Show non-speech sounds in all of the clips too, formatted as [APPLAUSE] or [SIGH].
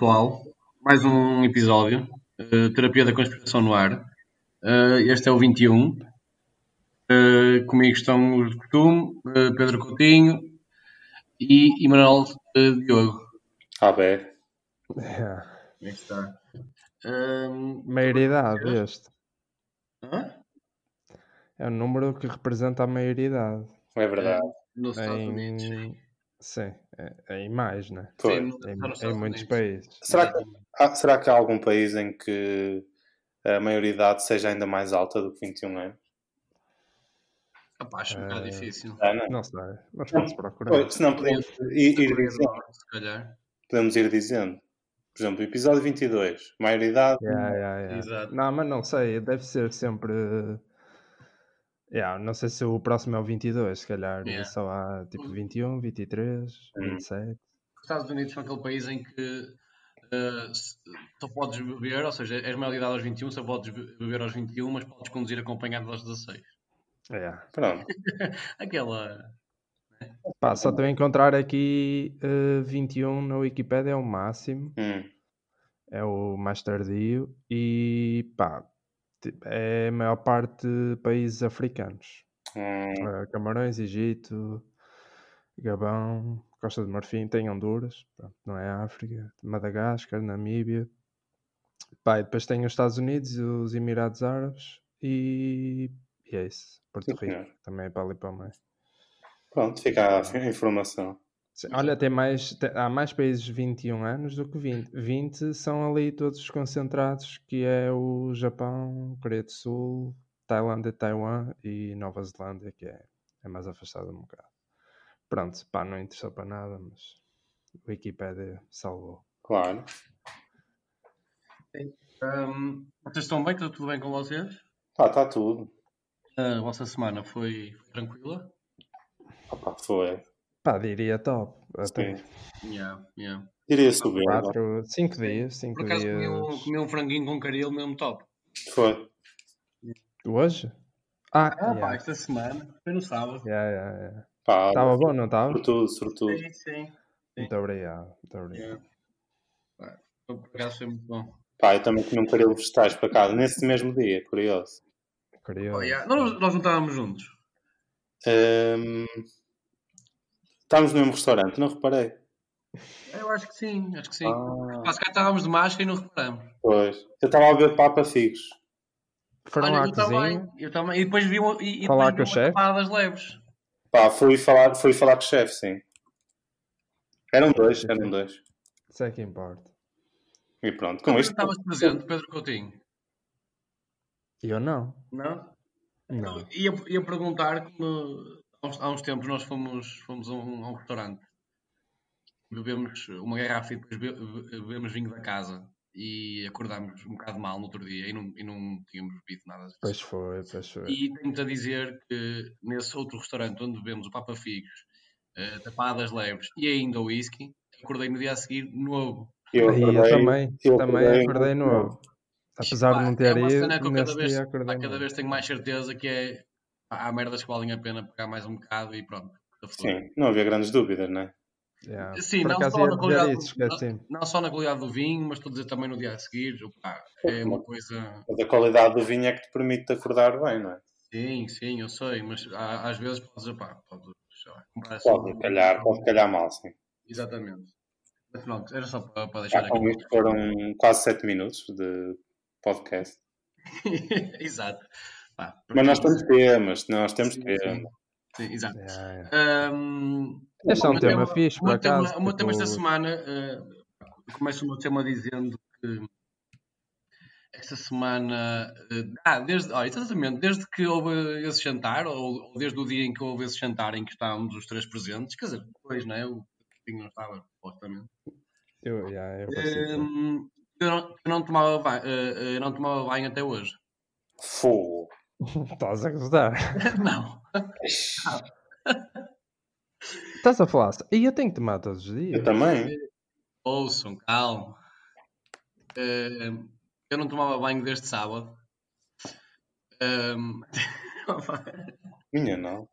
Pessoal, mais um episódio, uh, Terapia da Conspiração no Ar. Uh, este é o 21. Uh, comigo estão os de costume, uh, Pedro Coutinho e Emanuel Diogo. Ah, bem. É. Como é que está? Maioridade este. Hã? É o número que representa a maioridade. É verdade. Nos Estados Unidos. Sim, é, é em mais, né? Pois. Sim, Em, em muitos países. Será, que, há, será que há algum país em que a maioridade seja ainda mais alta do que 21 anos? Rapaz, acho um bocado Eh, difícil. Ah, não. Não sei, mas podes procurar. Pois, senão podemos ir, ir dizendo. Se calhar. Podemos ir dizendo. Por exemplo, episódio 22. Maioridade. Yeah, yeah, yeah. Exato. Não, mas não sei, deve ser sempre. Yeah, não sei se o próximo é o 22, se calhar. Yeah. Só há tipo 21, 23, Hum. 27. Os Estados Unidos são aquele país em que eh, se- só podes beber, ou seja, és maior de idade aos 21, só podes be- beber aos 21, mas podes conduzir acompanhado aos 16. Yeah. [LAUGHS] Pronto. Aquela. Pá, só estou a encontrar aqui eh, 21 na Wikipedia, é o máximo. Hum. é o mais tardio e pá, é a maior parte de países africanos. Hum. Eh, Camarões, Egito, Gabão, Costa de Marfim, tem Honduras, pronto, não é África, Madagascar, Namíbia. Pá, e depois tem os Estados Unidos, e os Emirados Árabes e, e é isso. Porto Sim, Rico, senhor. também é para ali para o meio. Pronto, fica a informação. Sim, Olha, tem mais, te- há mais países de 21 anos do que 20. 20 são ali todos os concentrados, que é o Japão, Coreia do Sul, Tailândia, Taiwan e Nova Zelândia, que é, é mais afastado um bocado. Pronto, pá, não interessou para nada, mas a Wikipédia salvou. Claro. Ahm, vocês estão bem? Está tudo bem com vocês? Está tudo. A vossa semana foi, foi tranquila? Opa, foi. Pá, diria top. Até Sim. Yeah, yeah. Iria subir. 4, 5 dias, 5 Por acaso dias. comi um, comi um franguinho com caril mesmo top. Foi. Hoje? Ah, Ah, pá, yeah. esta semana, foi no sábado. Yeah, yeah, yeah. Pá, Estava bom, não estava? Sobretudo, sobretudo. Sim, sim. Muito obrigado, muito obrigado. Yeah. Pá, Por acaso foi muito bom. Pá, eu também comi um caril vegetais para casa, nesse mesmo dia, curioso. Curioso. Oh, yeah. nós, nós não estávamos juntos. Hum, Estávamos no mesmo restaurante, não reparei. Eu acho que sim, acho que sim. Ah, se calhar estávamos de máscara e não reparamos. pois. Eu estava a ver Papa Figos. Foram Olha, à eu também, eu também. E depois vi uma, e, e Falar depois com vi o uma das leves. Pá, fui falar, fui falar com o chefe, sim. Eram dois, eram dois. Isso é que importa. E pronto, com Como isto. estavas presente, Pedro Coutinho? E eu não. Não? Não. Ia, ia perguntar como há uns, tempos nós fomos, fomos a, um, a um restaurante, bebemos uma garrafa e depois be- be- bebemos vinho da casa e acordámos um bocado mal no outro dia e não, e não tínhamos bebido nada disso. Pois foi, pois foi. E tenho-te a dizer que nesse outro restaurante onde bebemos o Papa Figos, uh, tapadas leves e ainda o whisky, acordei no dia a seguir novo. Eu E eu acordei- também, eu também acordei acordei muito novo. Apesar Pá, de não é ter uma ido, cena que eu cada vez, dia acordei cada novo. vez tenho mais certeza que é há merdas que valem a pena pegar mais um bocado e pronto. Sim, não havia grandes dúvidas, não é? Yeah. Sim, Por não só, na qualidade, isso, esqueci. não, não só na qualidade do vinho, mas estou a dizer também no dia a seguir. Pá, é uma coisa. Mas a qualidade do vinho é que te permite acordar bem, não é? Sim, sim, eu sei, mas há- às vezes podes, pá, podes comprar assim. Pode calhar, pode calhar mal, sim. Exatamente. Mas pronto, era só para, para deixar Já com aqui. isto foram quase 7 minutos de podcast. [LAUGHS] Exato. Pá, Mas nós porque- temos temas, nós temos Sim, temas. Sim, exato. Yeah. Ahm, Este é um o meu tema fixe, por o meu tema- acaso, O meu tema esta semana, eh, começo o meu tema dizendo que esta semana, eh, ah, desde, olha, exatamente, desde que houve esse jantar, ou, ou desde o dia em que houve esse jantar em que estávamos os três presentes, quer dizer, depois, não é? O Coutinho não estava, supostamente. Eu, yeah, eu. Ahm, eu, não, eu não tomava banho, eh, eu não tomava banho até hoje. Fogo. [LAUGHS] Estás a gostar. [LAUGHS] não. Estás a falar. E eu tenho que tomar todos os Eu dias. também. Ouçam, calma. Ahm, eu não tomava banho desde sábado. Ahm, [LAUGHS] Minha não.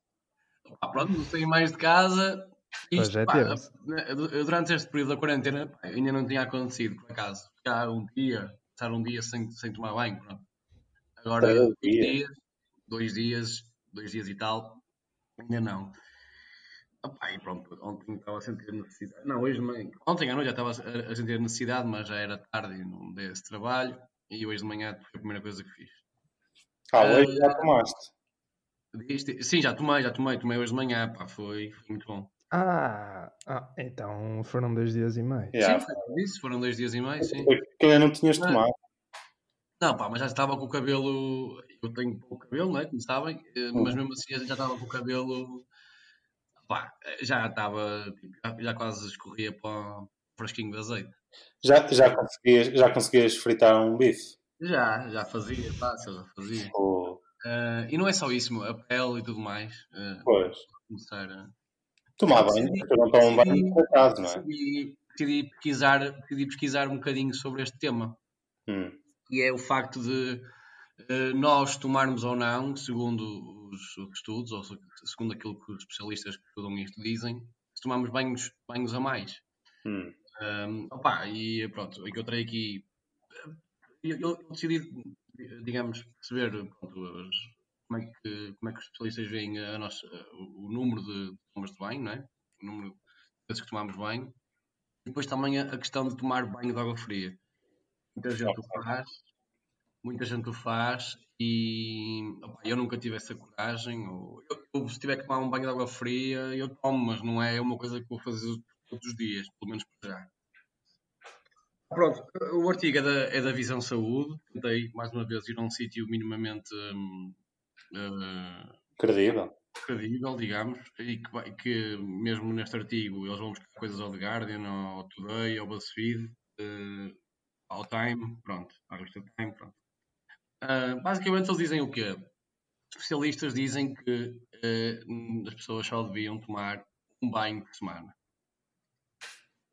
pá, pronto, não saí mais de casa Isto, é, pá, eh, durante este período da quarentena pá, ainda não tinha acontecido, por acaso. Ficar um dia, estar um dia sem, sem tomar banho, pronto. Agora, dois dias. dois dias, dois dias e tal, ainda não. Opa, e pronto, ontem estava a sentir necessidade. Não, hoje, de manhã- ontem à noite já estava a, sentir necessidade, mas já era tarde e não dei esse trabalho. E hoje de manhã foi a primeira coisa que fiz. Ah, hoje já tomaste. Sim, já tomei, já tomei, tomei hoje de manhã, pá, foi, foi muito bom. Ah, ah, então foram dois dias e meio. Yeah. Sim, foi isso, foram dois dias e meio, sim. Foi que ainda não tinhas Mas- tomado. Não, pá, mas já estava com o cabelo. Eu tenho pouco cabelo, não é? Como sabem, eh, mas mesmo assim já estava com o cabelo. Pá, já estava. já- quase escorria para o frasquinho de azeite. Já, já, conseguias, já conseguias fritar um bife? Já, já fazia, fácil, já fazia. Ou... Eh, e não é só isso, a pele e tudo mais. eh, Pois. começar a. Tomar banho, não tomo banho acaso, não é? Decidi pesquisar, decidi pesquisar um bocadinho sobre este tema. Hum. E é o facto de eh, nós tomarmos ou não, segundo os, os estudos, ou se- segundo aquilo que os especialistas que estudam isto dizem, se tomamos banhos, banhos a mais. Hum. Um, opa, e pronto, encontrei aqui. Eu, eu decidi, digamos, perceber pronto, como, é que, como é que os especialistas veem a nossa, o, o número de tomas de banho, não é? O número de vezes que tomamos banho. E depois também a, a questão de tomar banho de água fria. Muita gente o faz, muita gente o faz e opa, eu nunca tive essa coragem. Ou, eu, eu, se tiver que tomar um banho de água fria, eu tomo, mas não é uma coisa que vou fazer todos os dias, pelo menos para já. Pronto, o artigo é da, é da Visão Saúde. Tentei, mais uma vez, ir a um sítio minimamente hum, eh, Credível. credível, digamos, e que, que mesmo neste artigo eles vão buscar coisas ao The Guardian, ao Today, ao BuzzFeed, eh, ao Time, pronto, Time, pronto. Ah, basicamente eles dizem o quê? Especialistas dizem que eh, as pessoas só deviam tomar um banho por semana.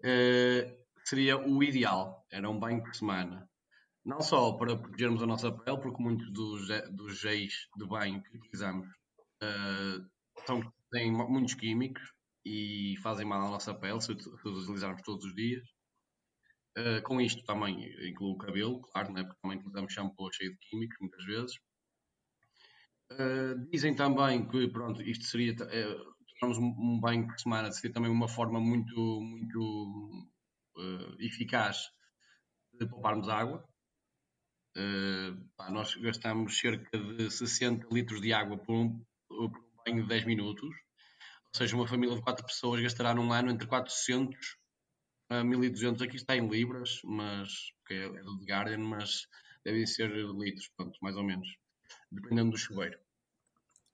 Eh, seria o ideal, era um banho por semana. Não só para protegermos a nossa pele, porque muitos dos, dos de banho que utilizamos são, têm mu- muitos químicos e fazem mal à nossa pele se, se os utilizarmos todos os dias. Eh, com isto também incluo o cabelo, claro, né? porque também utilizamos shampoo cheio de químicos muitas vezes. Eh, dizem também que pronto, isto seria eh, tomarmos um, banho por semana seria também uma forma muito, muito eh, eficaz de pouparmos água. Eh, pá, nós gastamos cerca de 60 litros de água por um, por um banho de 10 minutos. Ou seja, uma família de 4 pessoas gastará num ano entre 400 a 1200. Aqui está em libras, mas que é, é do The Guardian, mas devem ser litros, pronto, mais ou menos, dependendo do chuveiro.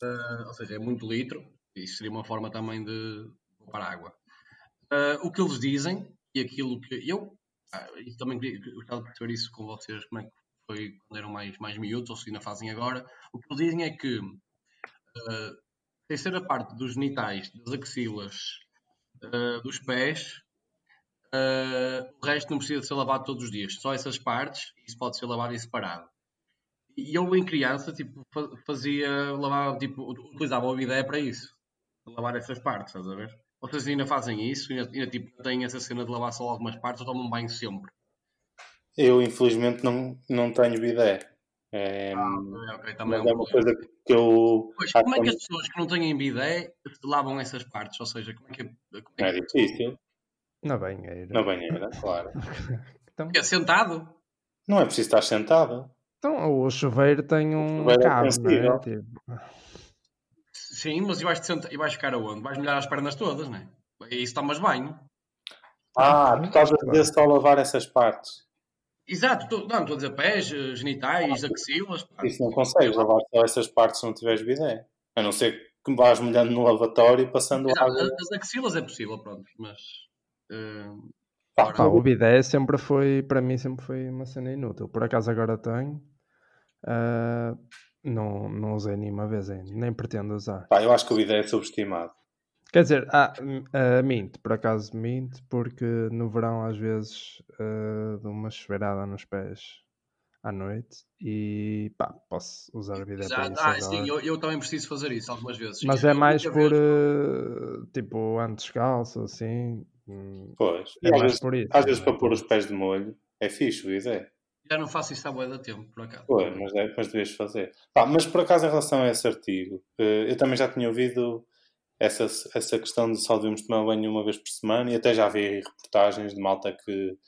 Eh, ou seja, é muito litro. Isso seria uma forma também de poupar água. Eh, o que eles dizem e aquilo que eu ah, e também gostava de perceber isso com vocês, como é que foi quando eram mais, mais miúdos, ou se ainda fazem agora. O que eles dizem é que a terceira parte dos genitais, das axilas, ah, dos pés, ah, o resto não precisa de ser lavado todos os dias, só essas partes, isso pode ser lavado em separado. E eu, em criança, tipo, fa- fazia, lavava, tipo, utilizava o bidé para isso, lavar essas partes, estás a ver? Vocês ainda fazem isso? Ainda, ainda tipo, têm essa cena de lavar só algumas partes ou tomam banho sempre? Eu, infelizmente, não, não tenho bidé. É, Ok, ok, também mas é é um uma coisa que eu. Pois, como é que as pessoas que não têm bidé lavam essas partes? Ou seja, como é que, como É é que difícil. Na banheira. Na banheira, claro. [LAUGHS] Então, é sentado? Não é preciso estar sentado. então, o chuveiro tem um chuveiro é cabo, não é? Tipo, Sim, mas e vais, senta... e vais ficar aonde? Vais molhar as pernas todas, não é? E isso tomas banho. Ah, tu estás a dizer só lavar essas partes. Exato, tô- não, estou a dizer pés, eh, genitais, axilas. pá. Isso não consegues lavar só essas partes se não tiveres bidé. A não ser que vás molhando no lavatório e passando Exato, água. as axilas é possível, pronto, mas. Pá, pá, o bidé sempre foi, para mim, sempre foi uma cena inútil. Por acaso agora tenho. ah, não, não usei nenhuma vez ainda, nem pretendo usar. pá, eu acho que o bidé é subestimado. Quer dizer, ah, ah, minto, por acaso minto, porque no verão às vezes ah, dou uma chuveirada nos pés à noite e pá, posso usar a vida para isso Ah, agora. sim, eu, eu também preciso fazer isso algumas vezes. Mas é mais por eh, tipo ando descalço, assim. Pois. É às mais vezes, por isso. às vezes é para pôr os isso. pés de molho é fixe, o ideia. Já não faço isso há bué de tempo, por acaso. Pois, mas, é, mas devias fazer. Pá, mas por acaso, em relação a esse artigo, eh, eu também já tinha ouvido essa, essa questão de só devemos tomar banho uma vez por semana e até já vi reportagens de malta que,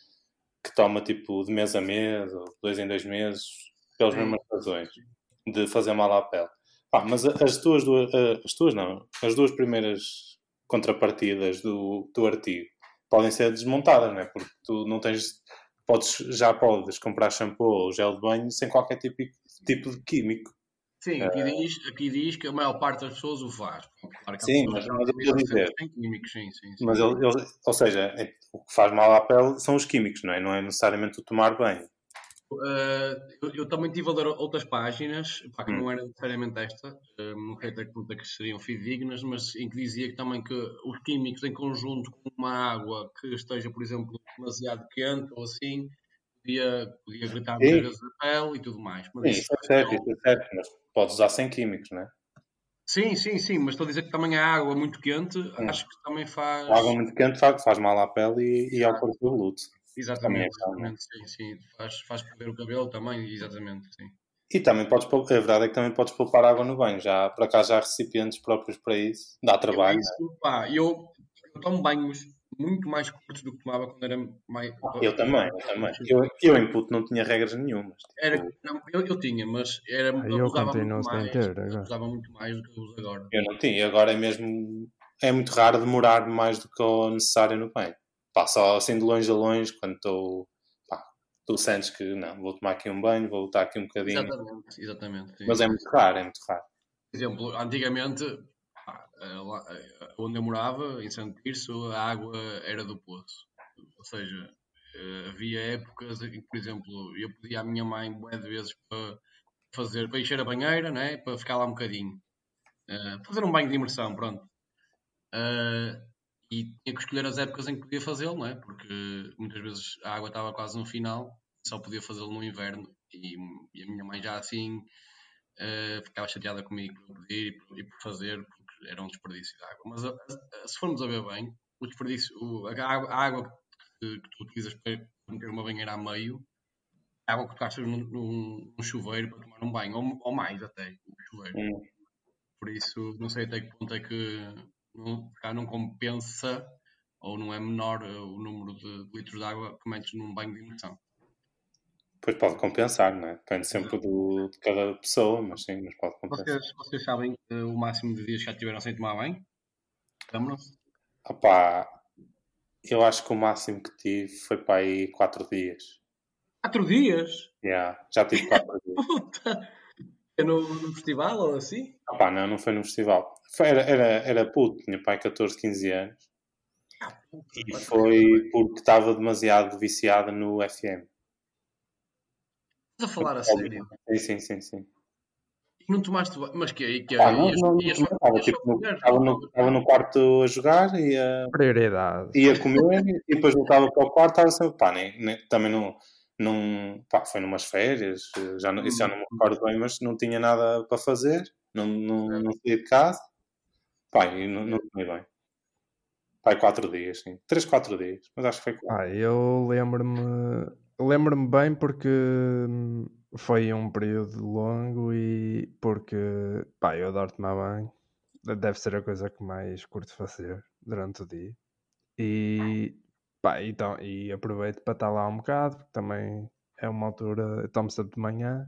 que toma tipo de mês a mês ou dois em dois meses pelas mesmas razões de fazer mal à pele. Pá, mas as tuas duas, eh, as tuas não, as duas primeiras contrapartidas do, do artigo podem ser desmontadas, não é? Porque tu não tens, podes, já podes comprar shampoo ou gel de banho sem qualquer tipo, tipo de químico. Sim, aqui, diz, aqui diz que a maior parte das pessoas o faz. Claro Sim, mas- mas eu quero dizer- químicos, sim, sim, sim. Mas ele, ele- ou seja, o que faz mal à pele são os químicos, não é? Não é necessariamente o tomar banho. Uh, eu, eu também estive a ler outras páginas, pá, que Hum. não era necessariamente esta, uh, não sei até que ponto é que seriam fidedignas, mas em que dizia que também que os químicos em conjunto com uma água que esteja, por exemplo, demasiado quente ou assim, podia, podia gritar vezes a pele e tudo mais. Mas Sim, isso isso é certo, isso é certo, mas podes usar sem químicos, não é? Sim, sim, sim, mas estou a dizer que também a água muito quente, acho que também faz. A água muito quente faz, faz mal à pele e, e ao corpo cabeludo. Exatamente, é exatamente, sim, sim. Faz, faz perder o cabelo também, exatamente, sim. E também podes, pou- a verdade é que também podes poupar água no banho. Já, por acaso, já há recipientes próprios para isso. Dá trabalho. Isso, pá, eu, eu tomo banhos muito mais curtos do que tomava quando era mais. Eu também, eu também. Eu, eu em puto não tinha regras nenhumas. Era, Tipo, não, eu, eu tinha, mas era, Ah, eu usava muito mais. ter agora. Usava muito mais do que eu uso agora. eu não tinha. Agora é mesmo. É muito raro demorar mais do que o necessário no banho. Pá, só assim de longe a longe, quando estou. Tu sentes que não, vou tomar aqui um banho, vou botar aqui um bocadinho. Exatamente, exatamente. sim. Mas é muito raro, é muito raro. Por exemplo, antigamente, eh, eh, onde eu morava, em Santo Tirso, a água era do poço. Ou seja, eh, havia épocas em que, por exemplo, eu pedia à minha mãe bué de vezes para fazer, para encher a banheira, né? para ficar lá um bocadinho. Fazer um banho de imersão, pronto. E tinha que escolher as épocas em que podia fazê-lo, não é? Porque muitas vezes a água estava quase no final, só podia fazê-lo no inverno. E, e a minha mãe já assim Uh, ficava chateada comigo por pedir e por, fazer, porque era um desperdício de água. Mas a- a- se formos a ver bem, o desperdício, o- a, água, a água que, que tu utilizas para meter uma banheira a meio, é água que tu gastas num, num- num chuveiro para tomar um banho, ou, ou mais até, o chuveiro. Por isso, não sei até que ponto é que não, não compensa ou não é menor uh, o número de litros de água que metes num banho de imersão. Depois pode compensar, não é? Depende sempre do, de cada pessoa, mas sim, mas pode compensar. Vocês, vocês sabem uh, o máximo de dias que já tiveram sem tomar banho? Lembram-se? Opá, eu acho que o máximo que tive foi para aí 4 dias. Quatro dias? Yeah, já tive 4 [LAUGHS] dias. Puta! É no, no festival ou assim? Opá, não, não foi no festival. Era, era, era puto, tinha pai 14, 15 anos. E foi porque estava demasiado viciado no FM. Estás a falar a sério? Sim, sim, sim, sim. E não tomaste banho? Mas que aí? Que Ah, não, não, estava, tipo, no, estava, no, estava no quarto a jogar, ia, Prioridade. ia comer e depois voltava para o quarto, estava sempre, pá, nem, nem- também não, não, pá, foi numas férias, já, não- isso já não me recordo bem, mas não tinha nada para fazer, não, não, não saía de casa, e não, não comi bem. Pá, quatro dias, sim. Três, quatro dias, mas acho que foi quatro. Ah, eu lembro-me lembro-me bem porque hum, foi um período longo e porque pá, eu adoro tomar banho. Deve ser a coisa que mais curto fazer durante o dia. E, pá, então, e aproveito para estar lá um bocado, porque também é uma altura, tomo sempre de manhã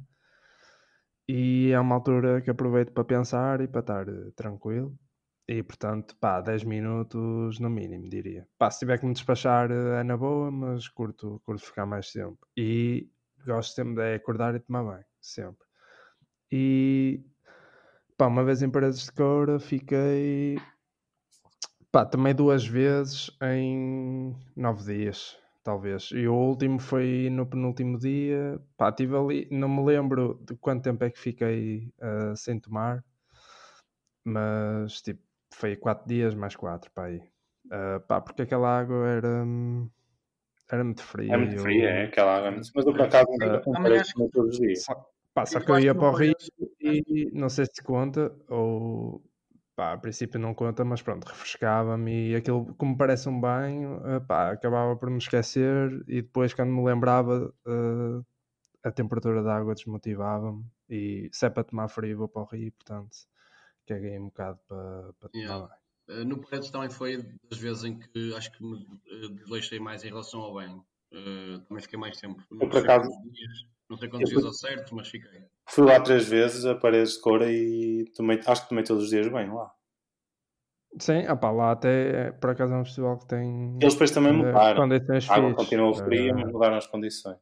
e é uma altura que aproveito para pensar e para estar eh, tranquilo. E portanto, pá, 10 minutos no mínimo, diria. Pá, se tiver que me despachar eh, é na boa, mas curto, curto ficar mais tempo. E gosto sempre de acordar e tomar banho, sempre. E pá, uma vez em Paredes de Coura fiquei pá, tomei duas vezes em nove dias, talvez. E o último foi no penúltimo dia. Pá, tive ali, não me lembro de quanto tempo é que fiquei ah, sem tomar, mas tipo, foi quatro dias mais quatro, pá, aí. Ah, pá, porque aquela água era, era muito frio. É muito eu- frio, é aquela água. é Mas eu por acaso Ah, não também parece acho comer todos os dias. Só, pá, só Eu que eu ia para o Rio e não sei se conta, ou pá, a princípio não conta, mas pronto, refrescava-me e aquilo, como parece um banho, eh, pá, acabava por me esquecer e depois quando me lembrava eh, a temperatura da água desmotivava-me e se é para tomar frio vou para o Rio, portanto caguei um bocado para, para tomar Yeah. banho. Uh, no Paredes também foi das vezes em que acho que me uh, desleixei mais em relação ao banho. Uh, também fiquei mais tempo. Não por sei acaso- quantos dias, não sei quantos dias ao certo, mas fiquei. Fui lá três vezes a paredes de cora e tomei, acho que tomei todos os dias bem lá. Sim, opá, lá até por acaso é um festival que tem Eles depois também eh, mudaram. condições A água fixe. continuou fria, Eh, mas mudaram as condições.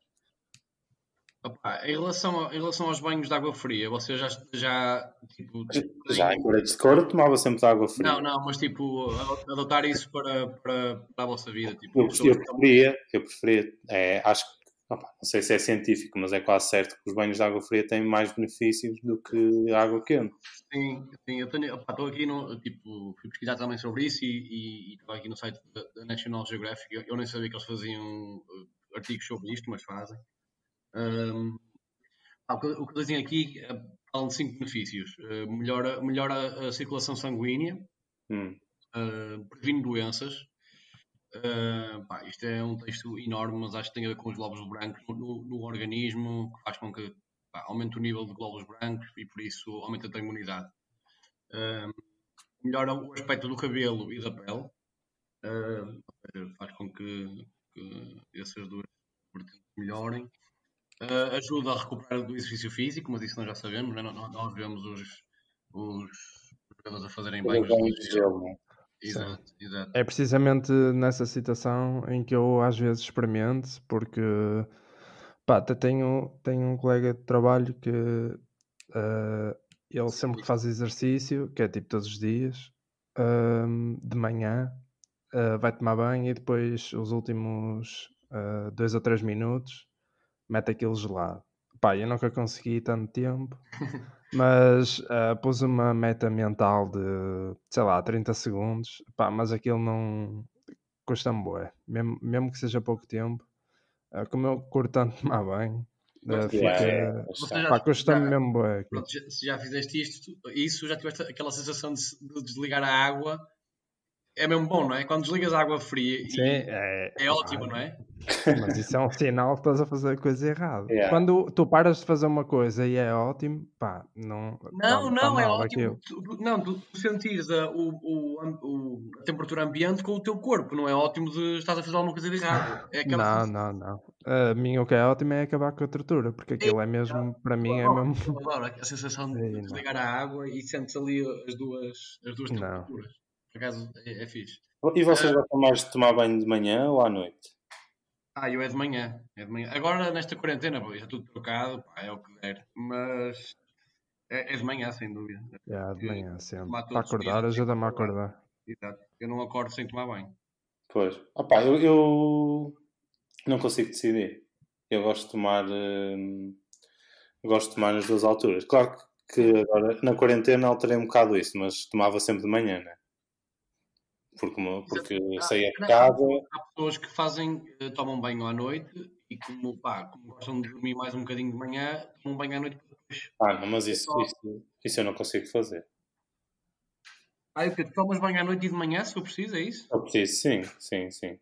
Opa, em, relação a- em relação aos banhos de água fria, você já, já tipo, Já em paredes de cora tomava sempre água fria. Não, não, mas tipo, adotar isso para, para, para a vossa vida. Tipo, Eu, eu preferia, eu preferia, é, acho que, opa, não sei se é científico, mas é quase certo que os banhos de água fria têm mais benefícios do que a água quente. Sim, sim, eu estou aqui no, tipo, fui pesquisar também sobre isso e, e, e estou aqui no site da, National Geographic, eu, eu nem sabia que eles faziam uh, artigos sobre isto, mas fazem. Um, ah, o, que, dizem aqui, eh, falam de cinco benefícios. Uh, melhora, melhora a circulação sanguínea, Hum. uh, previne doenças. Uh, pá, isto é um texto enorme, mas acho que tem a ver com os glóbulos brancos no, no- no organismo, que faz com que pá, aumente o nível de glóbulos brancos e por isso aumenta a imunidade. Melhora o aspecto do cabelo e da pele, faz com que, que essas duas vertentes melhorem. Uh, ajuda a recuperar do exercício físico, mas isso nós já sabemos, né? nós, nós vemos os, os jogadores a fazerem banhos Banhos de de gelo, não é? Exato, exato. É precisamente nessa situação em que eu às vezes experimento, porque pá, até tenho, tenho um colega de trabalho que eh, ele sempre que faz exercício, que é tipo todos os dias, ahm, de manhã, eh, vai tomar banho e depois os últimos dois ou três minutos mete aquilo gelado. Pá, eu nunca consegui tanto tempo, [LAUGHS] mas ah, pus uma meta mental de, sei lá, 30 segundos, pá, mas aquilo não custa-me bué, mesmo, mesmo que seja pouco tempo, ah, como eu curto tanto tomar banho, Mas, fica, É, pá, custa-me mesmo bué. Pronto, se já fizeste isto, isso, já tiveste aquela sensação de, de desligar a água, é mesmo bom, não é? Quando desligas a água fria, Sim, é, é ótimo, não é? Mas isso é um sinal que estás a fazer a coisa errada. Yeah. Quando tu paras de fazer uma coisa e é ótimo, pá, não. Não, tá- tá não, é mal ótimo. Tu- não, tu, sentires a, o, o, a temperatura ambiente com o teu corpo, não é ótimo de estás a fazer alguma coisa de errado. É [LAUGHS] Não, não, não. A mim o que é ótimo é acabar com a tortura, porque aquilo é mesmo, para mim é mesmo. Eu adoro a sensação [LAUGHS] de não. desligar a água e sentes ali as duas, as duas Não. temperaturas. Por acaso é, é fixe. E vocês gostam mais de tomar banho de manhã ou à noite? Ah, eu é de manhã. É de manhã. Agora, nesta quarentena, pô, já tudo trocado, pá, é o que der. Mas é, é de manhã, sem dúvida. Yeah, de manhã, sempre. Para acordar, ajuda-me a acordar. acordar. Exato. Eu não acordo sem tomar banho. Pois. Opa, eu, eu não consigo decidir. Eu gosto de tomar. hum, gosto de tomar nas duas alturas. Claro que agora na quarentena alterei um bocado isso, mas tomava sempre de manhã, né? Porque, uma- porque Ah, saía de não, casa. Há pessoas que fazem, eh, tomam banho à noite e como, pá, como gostam de dormir mais um bocadinho de manhã, tomam banho à noite para depois. Ah, não, mas isso, isso, isso eu não consigo fazer. Ah, o quê? Tu tomas banho à noite e de manhã, se for preciso, é isso? Eu preciso, sim, sim, sim.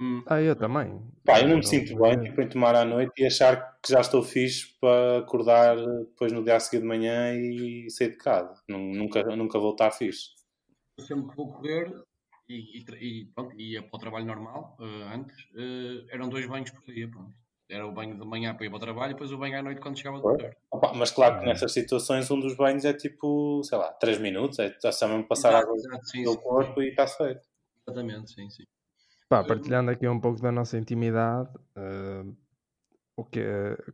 Hum. Ah, eu também. Pá, eu não me sinto bem é. tipo, em tomar à noite e achar que já estou fixe para acordar depois no dia a seguir de manhã e sair de casa. Nun- Nunca, nunca vou estar fixe. Eu sempre que vou correr e, e, e pronto, ia para o trabalho normal, eh, antes, eh, eram dois banhos por dia, pronto. Era o banho de manhã para ir para o trabalho e depois o banho à noite quando chegava do. Opa, mas claro que Uhum. nessas situações um dos banhos é tipo, sei lá, 3 minutos, é só mesmo passar Exato, água exato, sim, pelo sim, corpo e está feito. Exatamente, sim, sim. Pá, partilhando aqui um pouco da nossa intimidade, eh, o que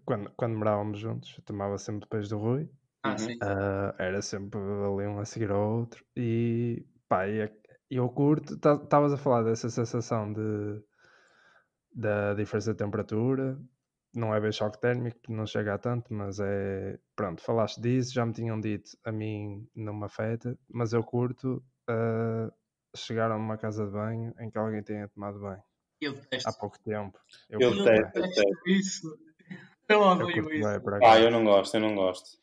quando, quando morávamos juntos, eu tomava sempre depois do Rui, Ah, sim. eh, era sempre ali um a seguir ao outro, e pá, e a- eu curto, estavas a falar dessa sensação de da diferença de temperatura, não é bem choque térmico, não chega a tanto, mas é pronto, falaste disso, já me tinham dito, a mim não me afeta, mas eu curto eh, chegar a uma casa de banho em que alguém tenha tomado banho. Eu detesto. há pouco tempo. Eu Eu detesto, isso. Eu eu odeio isso. Ah, eu não gosto, eu não gosto.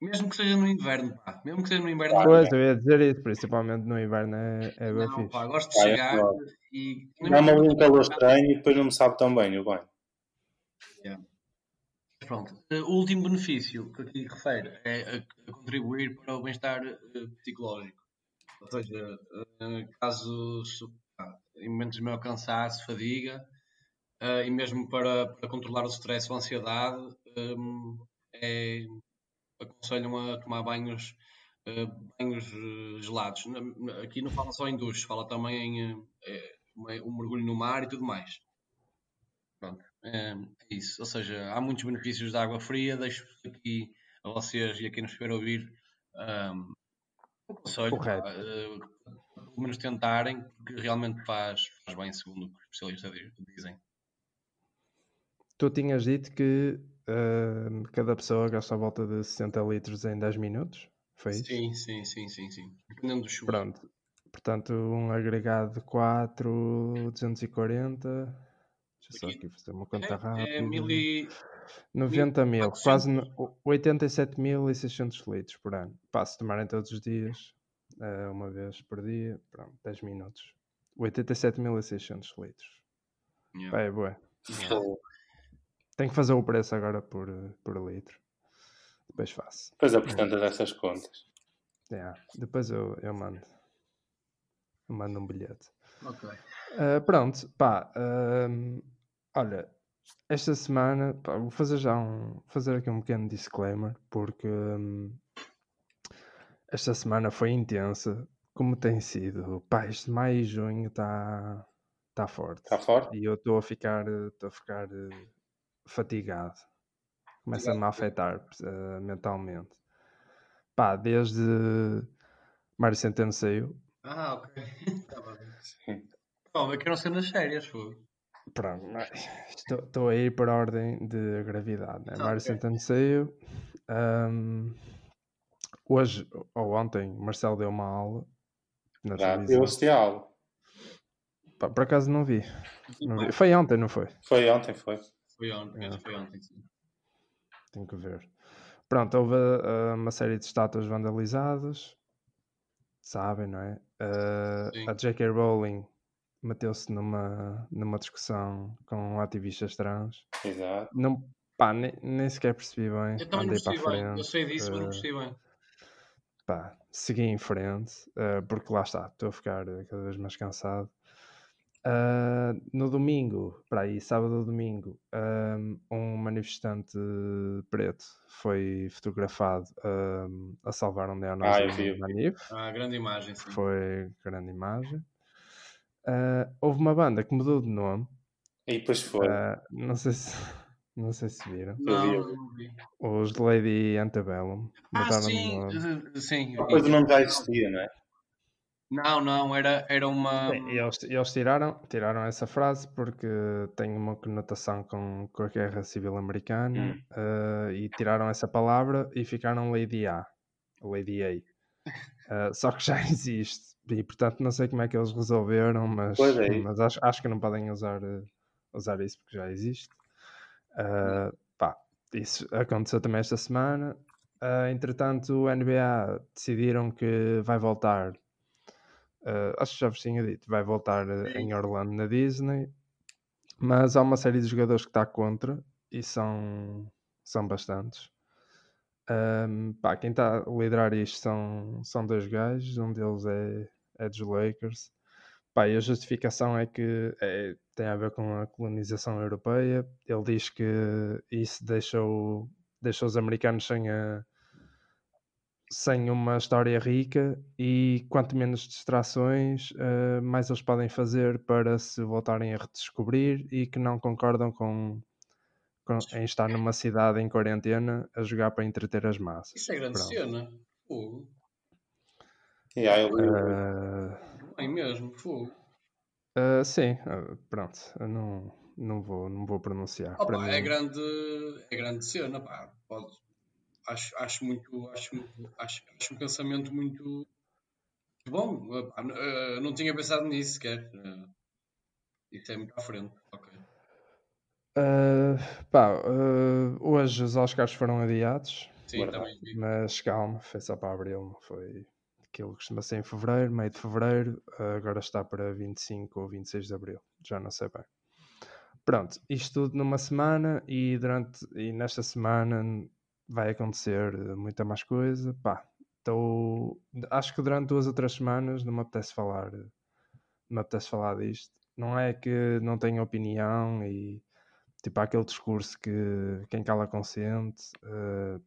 Mesmo que seja no inverno, pá. Mesmo que seja no inverno. Pois, eu ia dizer isso, principalmente no inverno é, é bem não, fixe. pá, gosto de eu chegar gosto. e. Dá-me ali um calor estranho e depois não me sabe tão bem o banho. Pronto. Eh, O último benefício que aqui refere é a, a contribuir para o bem-estar eh, psicológico. Ou seja, eh, caso su- ah, em momentos de maior cansaço, fadiga, e mesmo para, para controlar o stress ou a ansiedade, hum, é, aconselham a tomar banhos, eh, banhos eh, gelados. Aqui não fala só em duche, fala também em eh, um mergulho no mar e tudo mais. Pronto, é, isso. Ou seja, há muitos benefícios da água fria. Deixo aqui a vocês e a quem nos estiver a ouvir um, um conselho, Correto. pá, eh, pelo menos tentarem, porque realmente faz, faz bem, segundo o que os especialistas di- dizem. Tu tinhas dito que ah, cada pessoa gasta à volta de 60 litros em 10 minutos? Foi isso? Sim, sim, sim, sim, sim. Dependendo do chuva. Pronto. Portanto, um agregado de 4, 240. Deixa eu só aqui fazer uma conta É, rápida. é mil e... 90 mil, 1400. quase no- 87.600 litros por ano. Se tomarem todos os dias, eh, uma vez por dia, pronto, 10 minutos. 87.600 litros. Yeah. Pá, é bué. Yeah. Tenho que fazer o preço agora por, por litro. Depois faço. Depois apresentas essas contas. Yeah, Depois eu, eu mando. Eu mando um bilhete. Ok. Uh, pronto, pá. um, olha, esta semana pá, vou fazer já um. fazer aqui um pequeno disclaimer, porque hum, esta semana foi intensa, como tem sido. Pá, este maio e junho está tá forte. Está forte? E eu estou a ficar, estou a ficar eh, fatigado. Começa-me a afetar eh, mentalmente. Pá, desde Mário Centeno saiu, Ah, ok. Estava [LAUGHS] bem. Sim. Bom, eu quero ser nas férias, foi. Pronto, [LAUGHS] estou, estou a ir por ordem de gravidade. Né? Ah, Mário ok. Centeno saiu. ahm, hoje ou ontem, o Marcelo deu uma aula na Já televisão. deu este aula. Pá, por acaso não vi. não vi. Foi ontem, não foi? Foi ontem, foi. Foi ontem, Ah. foi ontem, sim. Tenho que ver. Pronto, houve ah, uma série de estátuas vandalizadas. Sabem, não é? Ah, Sim. a J.K. Rowling meteu-se numa, numa discussão com ativistas trans. Exato. Não, pá, nem, nem sequer percebi bem. Eu também não Andei a percebi bem. Eu sei disso, mas não percebi bem. pá, segui em frente, porque lá está, estou a ficar cada vez mais cansado. Ah, no domingo, para aí, sábado ou domingo, ahm, um manifestante preto foi fotografado ahm, a salvar um neonazi Ah, eu vi. Manif, Ah, grande imagem, sim. foi grande imagem. Ah, houve uma banda que mudou de nome, E depois foi. ah, não sei se, [LAUGHS] não sei se viram, Não, vi, eu vi. não vi. os Lady Antebellum Ah, mudaram de sim, nome. eh, sim. Depois o nome já existia, não é? Não, não, era, era uma. Sim, eles, eles tiraram, tiraram essa frase porque tem uma conotação com, com a Guerra Civil Americana Hum. eh, e tiraram essa palavra e ficaram Lady A, Lady A. Eh, só que já [LAUGHS] existe e portanto não sei como é que eles resolveram, mas, é mas acho, acho que não podem usar, eh, usar isso porque já existe. Eh, pá, isso aconteceu também esta semana. Entretanto, o NBA decidiram que vai voltar Uh, acho que já vos tinha dito, vai voltar uh, Sim. em Orlando na Disney, mas há uma série de jogadores que está contra e são, são bastantes. Um, pá, quem está a liderar isto são, são dois gajos, um deles é, é dos Lakers. Pá, e a justificação é que é- tem a ver com a colonização europeia. Ele diz que isso deixou, deixou os americanos sem a, sem uma história rica e quanto menos distrações, eh, mais eles podem fazer para se voltarem a redescobrir e que não concordam com, com- em estar numa cidade em quarentena a jogar para entreter as massas. Isso é grande Pronto. cena. Fogo. E aí eu. Eh, Bem mesmo, fogo. eh, sim, eh, pronto, eu não, não, vou, não vou pronunciar. Opa, Para é grande, é grande cena, pá. Pode, acho, acho muito, acho, muito- acho, acho um pensamento muito bom. Eh, não tinha pensado nisso sequer. Eh, Isso é muito à frente. Ok. Uh, pá, uh, hoje os Oscars foram adiados. Sim, também. Mas calma, foi só para abril, não foi aquilo costuma ser em fevereiro, meio de fevereiro, agora está para 25 ou 26 de abril, já não sei bem. Pronto, isto tudo numa semana e durante e nesta semana vai acontecer muita mais coisa. Pá, tô, acho que durante duas ou três semanas não me apetece falar, não me apetece falar disto. Não é que não tenho opinião e tipo aquele discurso que quem cala consente, uh,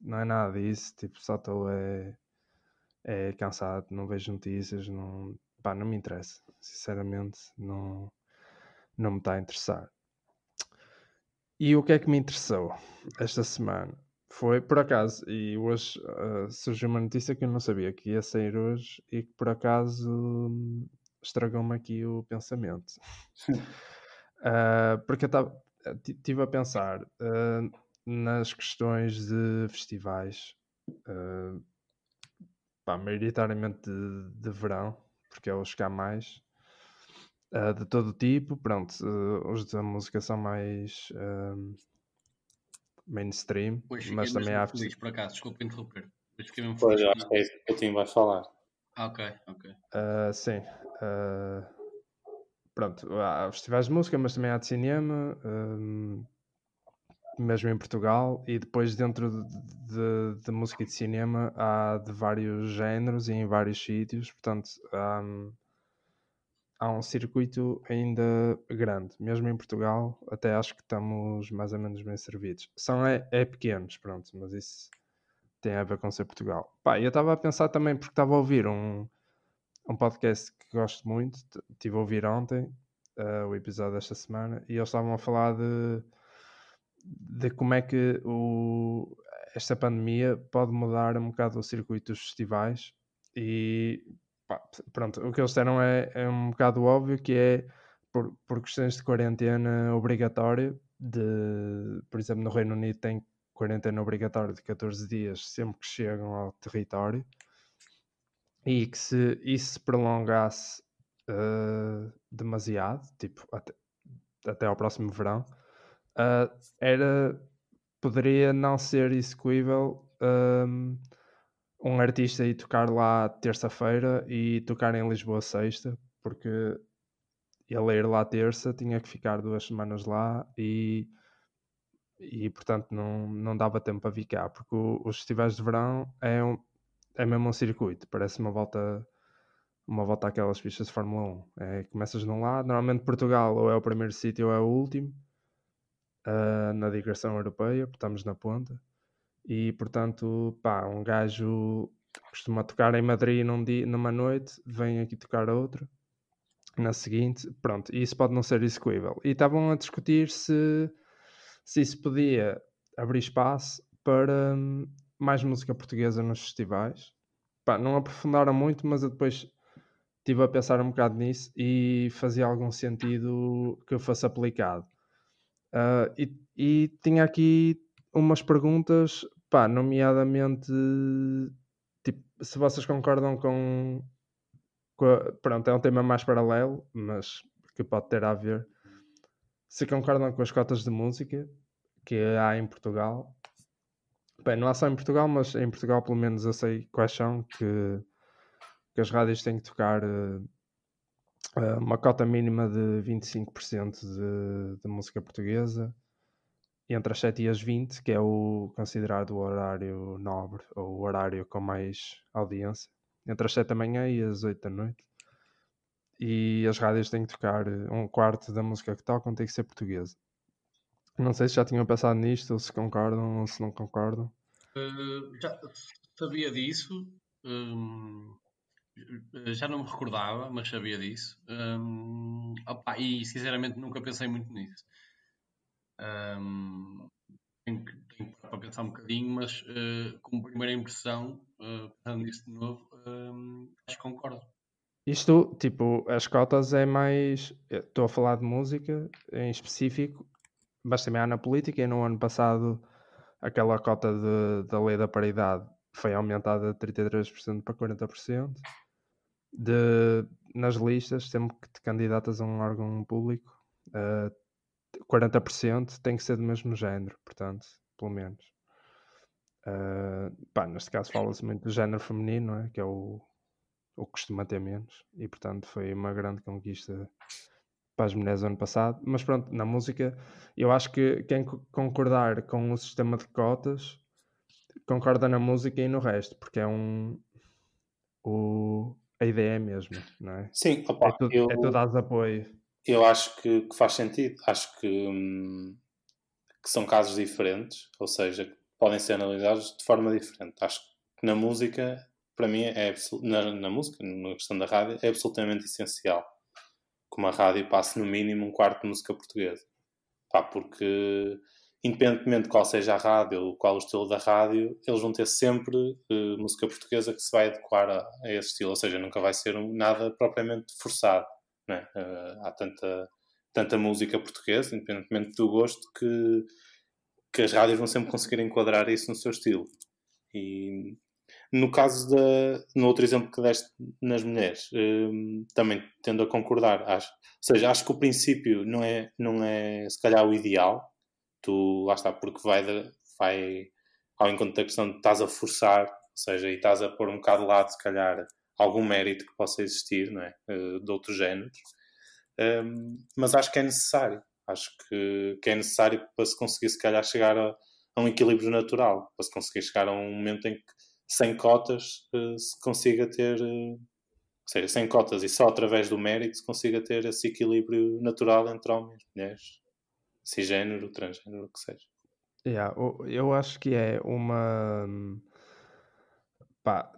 não é nada disso, tipo, só estou é, é cansado, não vejo notícias, não, pá, não me interessa, sinceramente, não, não me está a interessar. E o que é que me interessou esta semana? Foi por acaso, e hoje uh, surgiu uma notícia que eu não sabia que ia sair hoje e que por acaso estragou-me aqui o pensamento. uh, [LAUGHS] porque eu estive a pensar uh, nas questões de festivais, pá, maioritariamente de, de verão, porque é os que há mais. Uh, de todo tipo, pronto, uh, os da música são mais uh, mainstream, Pois mas fiquei também há feliz, por acaso, desculpa interromper. Mas fiquei mesmo Pois, feliz. eu acho que é isso que o Tim vai falar. Ah, ok, ok. Uh, sim. Uh, pronto, há festivais de música, mas também há de cinema, um, mesmo em Portugal, e depois dentro de, de, de música e de cinema há de vários géneros e em vários sítios, portanto há, há um circuito ainda grande, mesmo em Portugal, até acho que estamos mais ou menos bem servidos. São é, é pequenos, pronto, mas isso tem a ver com ser Portugal. Pá, eu estava a pensar também porque estava a ouvir um, um podcast que gosto muito, estive a ouvir ontem uh, o episódio desta semana e eles estavam a falar de, de como é que o, esta pandemia pode mudar um bocado o circuito dos festivais e pá, pronto, o que eles disseram é, é um bocado óbvio que é por, por questões de quarentena obrigatória de, por exemplo, no Reino Unido tem quarentena obrigatória de 14 dias sempre que chegam ao território e que se isso se prolongasse uh, demasiado, tipo até, até ao próximo verão, uh, era poderia não ser execuível um, um artista ir tocar lá terça-feira e tocar em Lisboa sexta, porque ele ir lá terça tinha que ficar duas semanas lá e e portanto não, não dava tempo para ficar, porque o, os festivais de verão é, um, é mesmo um circuito, parece uma volta uma volta àquelas pistas de Fórmula 1. É, começas num lado, normalmente Portugal ou é o primeiro sítio ou é o último uh, na digressão europeia, porque estamos na ponta. E portanto, pá, um gajo costuma tocar em Madrid num dia, numa noite, vem aqui tocar outro na seguinte, pronto, isso pode não ser execuível. E estavam a discutir se se isso podia abrir espaço para hum, mais música portuguesa nos festivais. Pá, não aprofundaram muito, mas eu depois estive a pensar um bocado nisso e fazia algum sentido que fosse aplicado. Uh, e, e tinha aqui umas perguntas, pá, nomeadamente tipo, se vocês concordam com, com a, pronto, é um tema mais paralelo, mas que pode ter a ver se concordam com as cotas de música que há em Portugal. Bem, não há só em Portugal, mas em Portugal pelo menos eu sei quais são, que, que as rádios têm que tocar uh, uma cota mínima de 25% de, de música portuguesa entre as 7 e as 20, que é o considerado o horário nobre, ou o horário com mais audiência, entre as 7 da manhã e as 8 da noite e as rádios têm que tocar eh, um quarto da música que tocam tem que ser portuguesa. Não sei se já tinham pensado nisto, ou se concordam ou se não concordam. Uh, já sabia disso, um, já não me recordava, mas sabia disso. Um, opa, e sinceramente nunca pensei muito nisso. Um, tenho, que, tenho para pensar um bocadinho, mas uh, como primeira impressão, uh, pensando nisso de novo, acho que concordo. Isto, tipo, as cotas é mais. Estou a falar de música em específico, mas também há na política. E no ano passado, aquela cota de, da lei da paridade foi aumentada de 33% para 40%. de, nas listas, sempre que te candidatas a um órgão público, uh, 40% tem que ser do mesmo género, portanto, pelo menos. Uh, pá, neste caso fala-se muito do género feminino, é? que é o, o que costuma ter menos, e portanto foi uma grande conquista para as mulheres ano passado. Mas pronto, na música, eu acho que quem concordar com o sistema de cotas concorda na música e no resto, porque é um. O, a ideia é mesmo, não é? Sim, opa, é, tudo, eu, é apoio. Eu acho que, que faz sentido. Acho que, hum, que são casos diferentes, ou seja, podem ser analisados de forma diferente. Acho que na música, para mim, é na, na música, na questão da rádio, é absolutamente essencial que uma rádio passe no mínimo um quarto de música portuguesa. Pá, porque independentemente de qual seja a rádio ou qual o estilo da rádio, eles vão ter sempre uh, música portuguesa que se vai adequar a, a, esse estilo, ou seja, nunca vai ser um, nada propriamente forçado. Uh, há tanta, tanta música portuguesa, independentemente do gosto, que, que as rádios vão sempre conseguir enquadrar isso no seu estilo. E no caso da. No outro exemplo que deste nas mulheres, um, também tendo a concordar, acho. Ou seja, acho que o princípio não é, não é se calhar o ideal, tu lá está, porque vai, de, vai ao encontro da questão de estás a forçar, ou seja, e estás a pôr um bocado de lado, se calhar, algum mérito que possa existir, não é? Uh, de outros géneros. Um, mas acho que é necessário. Acho que, que é necessário para se conseguir, se calhar, chegar a, a um equilíbrio natural, para se conseguir chegar a um momento em que sem cotas uh, se consiga ter, uh, ou seja, sem cotas e só através do mérito se consiga ter esse equilíbrio natural entre homens, mulheres, cisgênero, transgênero, o que seja. Yeah, eu acho que é uma. Pá,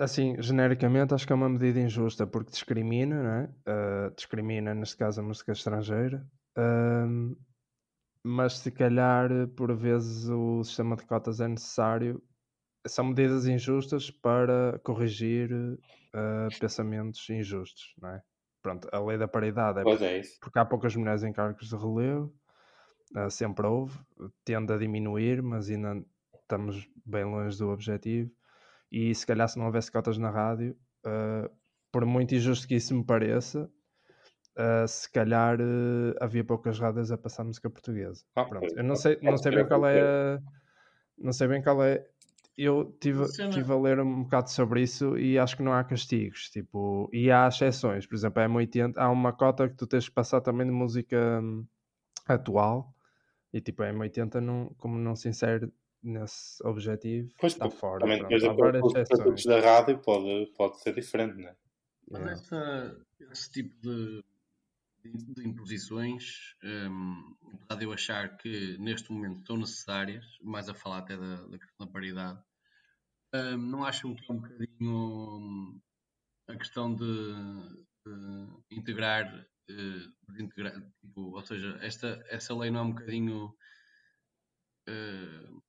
assim, genericamente, acho que é uma medida injusta porque discrimina, não é? Uh, discrimina, neste caso, a música estrangeira. Uh, mas se calhar, por vezes, o sistema de cotas é necessário são medidas injustas para corrigir uh, pensamentos injustos, não é? Pronto, a lei da paridade é, porque, é porque há poucas mulheres em cargos de relevo, uh, sempre houve, tende a diminuir, mas ainda estamos bem longe do objetivo. E se calhar se não houvesse cotas na rádio, uh, por muito injusto que isso me pareça, Uh, se calhar uh, havia poucas rádios a passar música portuguesa. Ah, Pronto. Eu não sei, não sei bem qual é a, não sei bem qual é. Eu tive, tive a ler um bocado sobre isso e acho que não há castigos, tipo, e há exceções, por exemplo, a M80 há uma cota que tu tens que passar também de música hum, atual. E tipo, a M80 não, como não se insere nesse objetivo, pois, está fora. Também depois há várias exceções. da rádio pode, pode ser diferente, não é? Mas essa, esse tipo de, de, de imposições, um, apesar de eu achar que neste momento são necessárias, mais a falar até da, da questão da paridade, um, não acham que é um bocadinho hum, a questão de, de integrar, uh, desintegrar, tipo, ou seja, esta, essa lei não é um bocadinho. Uh,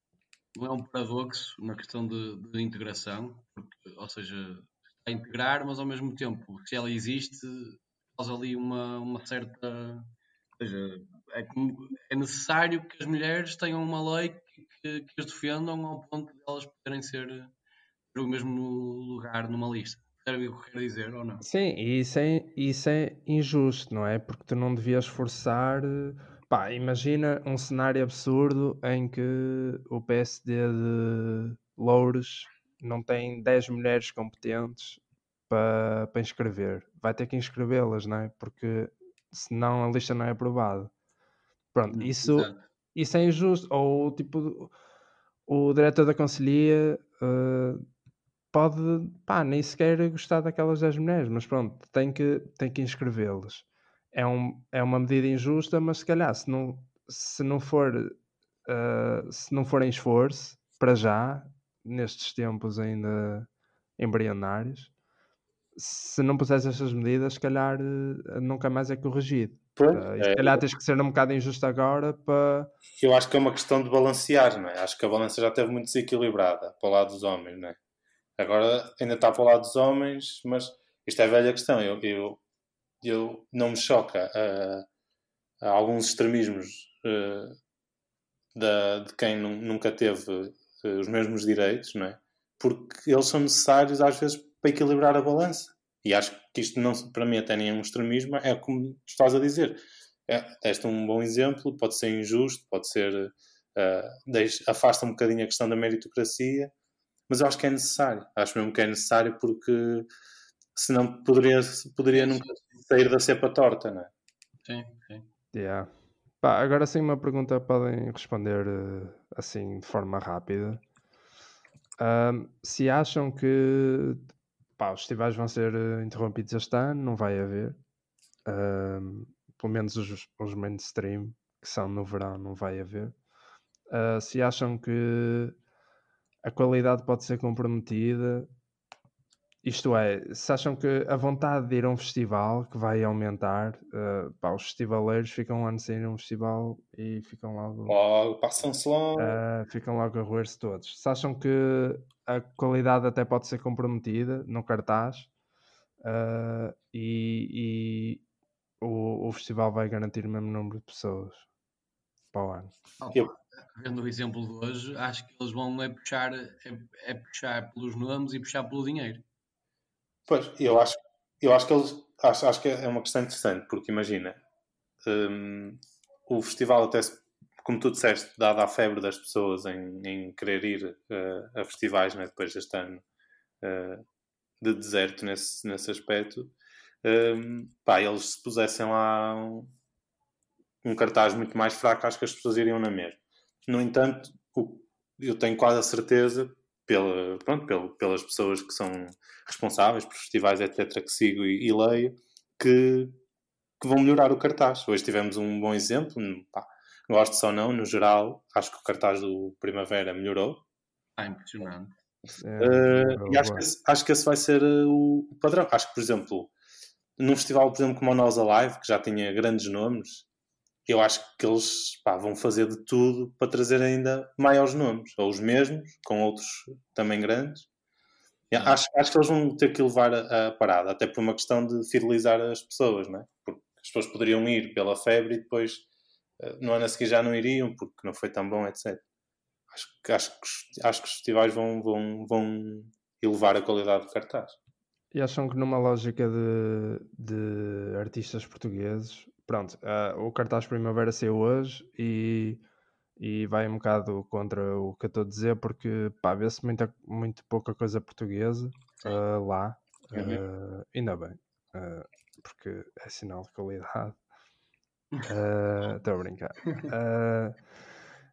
não é um paradoxo na questão de, de integração, porque, ou seja, está a integrar, mas ao mesmo tempo, se ela existe, causa ali uma, uma certa. Ou seja, é, é necessário que as mulheres tenham uma lei que, que as defendam ao ponto de elas poderem ser o mesmo lugar numa lista. Sabe o que eu quero dizer ou não? Sim, e isso é, isso é injusto, não é? Porque tu não devias forçar. Pá, imagina um cenário absurdo em que o PSD de Louros não tem 10 mulheres competentes para, para inscrever. Vai ter que inscrevê-las, não é? Porque senão a lista não é aprovada. Pronto, isso, isso é injusto. Ou tipo, o diretor da Conselhia uh, pode, pá, nem sequer gostar daquelas 10 mulheres, mas pronto, tem que, tem que inscrevê-las. É, um, é uma medida injusta, mas se calhar, se não, se não for, uh, se não for em esforço, para já, nestes tempos ainda embrionários, se não pusesse estas medidas, se calhar uh, nunca mais é corrigido. Pois, uh, e se é, calhar tens que ser um bocado injusto agora para. Eu acho que é uma questão de balancear, não é? Acho que a balança já esteve muito desequilibrada para o lado dos homens, não é? Agora ainda está para o lado dos homens, mas isto é velha questão. Eu, eu, eu não me choca a alguns extremismos uh, da, de quem nunca teve uh, os mesmos direitos, não é? Porque eles são necessários às vezes para equilibrar a balança. E acho que isto não, para mim até nem é um extremismo, é como tu estás a dizer. Este é um bom exemplo, pode ser injusto, pode ser. Uh, deixa, afasta um bocadinho a questão da meritocracia, mas eu acho que é necessário. Acho mesmo que é necessário porque senão poderia, poderia nunca sair da cepa torta, não é? Sim, sim. Yeah. Pá, agora sim uma pergunta podem responder uh, assim de forma rápida. Um, se acham que pá, os festivais vão ser uh, interrompidos este ano, não vai haver. Um, pelo menos os, os mainstream, que são no verão, não vai haver. Uh, se acham que a qualidade pode ser comprometida, isto é, se acham que a vontade de ir a um festival que vai aumentar, uh, pá, os festivaleiros ficam um ano sem ir a um festival e ficam logo. Logo, passam-se logo. Uh, ficam logo a roer-se todos. Se acham que a qualidade até pode ser comprometida no cartaz uh, e, e o, o, festival vai garantir o mesmo número de pessoas para o ano. Eu... Vendo o exemplo de hoje, acho que eles vão é puxar, é, é puxar pelos nomes e puxar pelo dinheiro. Pois, eu acho, eu acho que eles acho, acho que é uma questão interessante, porque imagina, um, o festival até como tu disseste, dada a febre das pessoas em, em querer ir uh, a festivais né, depois deste ano uh, de deserto nesse, nesse aspecto, um, pá, eles se pusessem lá um, um, cartaz muito mais fraco, acho que as pessoas iriam na mesma. No entanto, o, eu tenho quase a certeza pela, pronto, pela, pelas pessoas que são responsáveis por festivais, etc., que sigo e, e leio, que, que, vão melhorar o cartaz. Hoje tivemos um bom exemplo, pá, gosto ou não, no geral, acho que o cartaz do Primavera melhorou. Ah, impressionante. Uh, e acho que, esse, acho que esse vai ser uh, o padrão. Acho que, por exemplo, num festival, por exemplo, como o Nós Alive, que já tinha grandes nomes, eu acho que eles pá, vão fazer de tudo para trazer ainda maiores nomes, ou os mesmos, com outros também grandes. Acho, acho que eles vão ter que levar a, a, parada, até por uma questão de fidelizar as pessoas, não é? Porque as pessoas poderiam ir pela febre e depois uh, no ano a seguir já não iriam porque não foi tão bom, etc. Acho, acho, acho que os festivais vão, vão, vão elevar a qualidade do cartaz. E acham que numa lógica de, de artistas portugueses, pronto, uh, o cartaz Primavera saiu hoje e, e vai um bocado contra o que eu estou a dizer, porque pá, vê-se muita, muito pouca coisa portuguesa uh, lá, uh, ainda bem, porque é sinal de qualidade. Estou a brincar.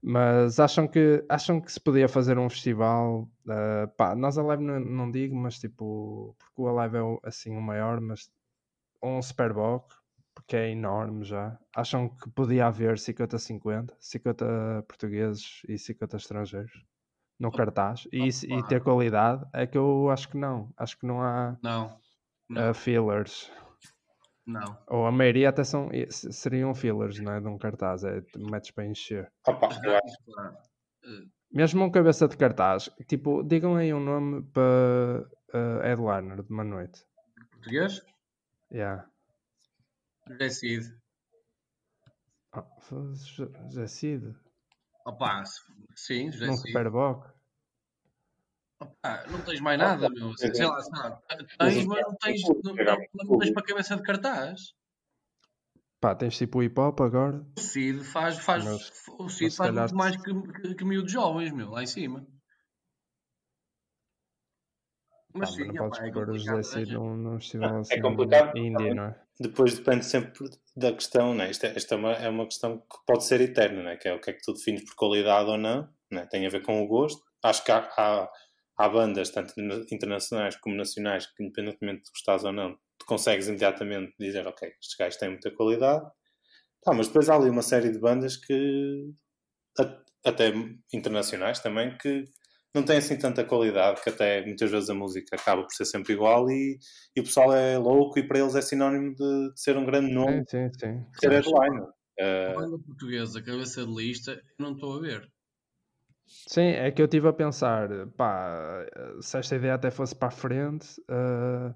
mas acham que, acham que se podia fazer um festival? pá, nós a live não, não digo, mas tipo, porque o Alive é assim o maior, mas um Superbox porque é enorme já. Acham que podia haver 50-50, 50 portugueses e 50 estrangeiros no cartaz e, e, ter qualidade? É que eu acho que não. Acho que não há não, não. Uh, fillers. Não. Ou a maioria até são, seriam fillers, não é? De um cartaz, é metes para encher. Opa, Mesmo um cabeça de cartaz, tipo, digam aí um nome para uh, headliner de uma noite. Português? Yeah. José Cid. Oh, José Cid. Opa, sim, José Num Cid. Superboc. Opa, não tens mais nada, meu. Sei lá, lá. Tens, mas não tens, não, não tens para a cabeça de cartaz. Pá, tens tipo o hip hop agora. O Cid faz, faz, mas, o Cid faz muito mais que, que, que miúdos jovens, meu, lá em cima. Mas, sim, não podes é pôr o José Cid num, num festival é assim. É complicado. Índia, não é? Depois depende sempre da questão, né? Esta, esta é, uma, é uma questão que pode ser eterna, né? Que é o que é que tu defines por qualidade ou não, né? Tem a ver com o gosto. Acho que há, há, há bandas, tanto internacionais como nacionais, que independentemente de gostares ou não, tu consegues imediatamente dizer, ok, estes gajos têm muita qualidade. Tá, mas depois há ali uma série de bandas que, até internacionais também, que não tem assim tanta qualidade que até muitas vezes a música acaba por ser sempre igual e, e o pessoal é louco e para eles é sinónimo de, de ser um grande nome sim, sim, sim. ser headliner. Uh... A banda portuguesa, cabeça de lista, não estou a ver. Sim, é que eu estive a pensar, pá, se esta ideia até fosse para a frente, uh,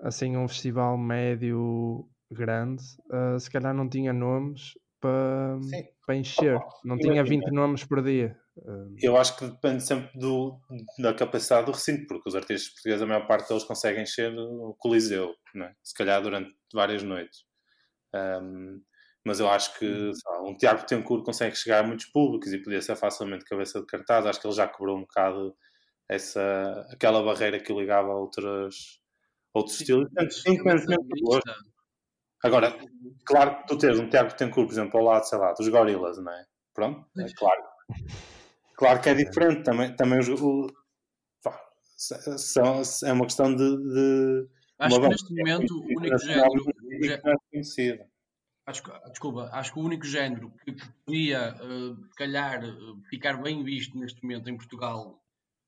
assim, um festival médio grande, uh, se calhar não tinha nomes para, para encher, não tinha 20 nomes por dia. Eu acho que depende sempre do, da capacidade do recinto, porque os artistas portugueses, a maior parte deles conseguem encher o Coliseu, é? se calhar durante várias noites. Um, mas eu acho que lá, um Tiago Tencourt consegue chegar a muitos públicos e podia ser facilmente cabeça de cartaz. Acho que ele já quebrou um bocado essa, aquela barreira que ligava a outras, outros estilos, independentemente do gosto. Agora, claro que tu tens um Tiago Tencourt, por exemplo, ao lado, sei lá, dos Gorilas, não é? Pronto, é claro. Claro que é diferente também. também os, o, pá, são, é uma questão de. de Acho que neste momento o único género. Acho, desculpa, acho que o único género que, que podia, se calhar, eh, ficar bem visto neste momento em Portugal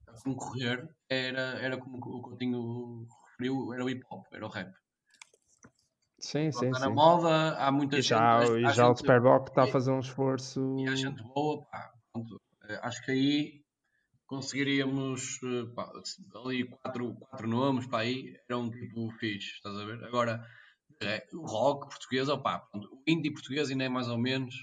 a concorrer era, era como o Coutinho referiu, era o hip hop, era o rap. sim, sim, Está na sim. moda, há muita E gente. já, há- e há já o Superboc está a fazer um esforço. E há gente boa, pá, pronto. Eh, Acho que aí conseguiríamos eh, pá, ali quatro, quatro nomes para aí, era um tipo fixe, estás a ver? Agora, é, o rock português, opá, pronto, o indie português ainda é mais ou menos.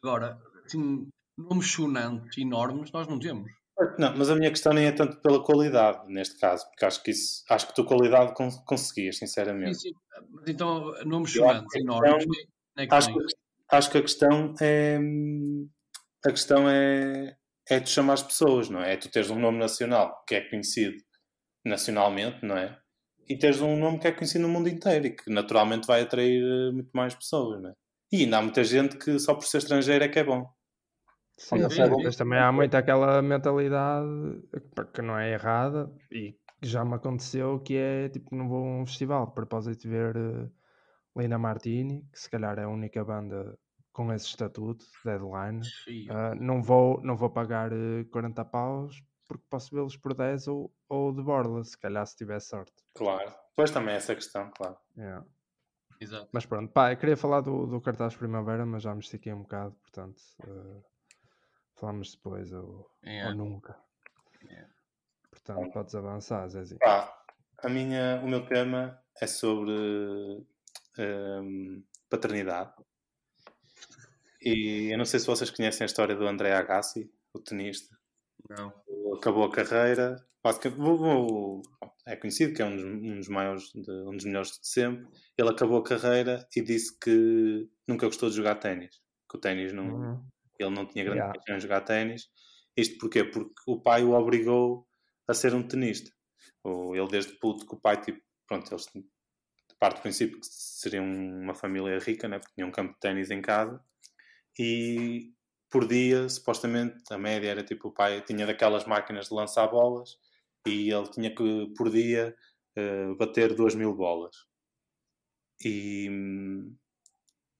Agora, assim, nomes sonantes enormes nós não temos. Não, mas a minha questão nem é tanto pela qualidade, neste caso, porque acho que isso, acho que tu qualidade con- conseguias, Sim, sinceramente. sim, mas então, nomes sonantes enormes, é Acho tem? que, acho que a questão é a questão é, é tu chamar as pessoas, não é? É tu teres um nome nacional que é conhecido nacionalmente, não é? E teres um nome que é conhecido no mundo inteiro e que naturalmente vai atrair eh, muito mais pessoas, não é? E ainda há muita gente que só por ser estrangeiro é que é bom. Sim, sim, mas também há muito aquela mentalidade que não é errada e que já me aconteceu que é tipo, não vou a um festival de propósito de ver Lina Martini, que se calhar é a única banda com esse estatuto, deadline. Ah, não, vou, não vou pagar eh, 40 paus porque posso vê-los por 10 ou, ou de borla, se calhar se tiver sorte. Claro. Pois também é essa questão, claro. Yeah. exato. Mas pronto, pá, eu queria falar do, do cartaz primavera, mas já me estiquei um bocado, portanto eh, falamos depois ou, É. ou nunca. É. Portanto, podes avançar, Zezinho. Pá, a minha, o meu tema é sobre hum, paternidade. E eu não sei se vocês conhecem a história do André Agassi, o tenista. Não. Acabou a carreira. é conhecido que é um dos, um dos maiores, de- um dos melhores de sempre. Ele acabou a carreira e disse que nunca gostou de jogar ténis. Que o ténis não, Uhum. ele não tinha grande Yeah. paixão em jogar ténis. Isto porquê? Porque o pai o obrigou a ser um tenista. Ou ele desde puto que o pai, tipo, pronto, eles parte do princípio que seriam uma família rica, né? porque tinham um campo de ténis em casa. E por dia, supostamente, a média era tipo, o pai tinha daquelas máquinas de lançar bolas e ele tinha que, por dia, eh, bater 2 mil bolas. E,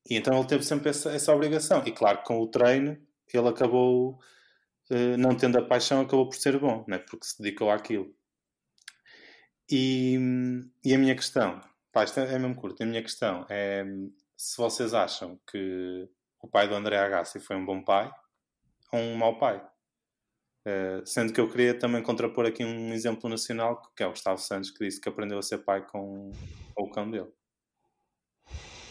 e então ele teve sempre essa, essa obrigação. E claro, com o treino, ele acabou, eh, não tendo a paixão, acabou por ser bom, né? porque se dedicou àquilo. E, e a minha questão, pá, isto é, é mesmo curto, a minha questão é se vocês acham que o pai do André Agassi foi um bom pai ou um mau pai. Eh, sendo que eu queria também contrapor aqui um exemplo nacional, que é o Gustavo Santos, que disse que aprendeu a ser pai com, com o cão dele.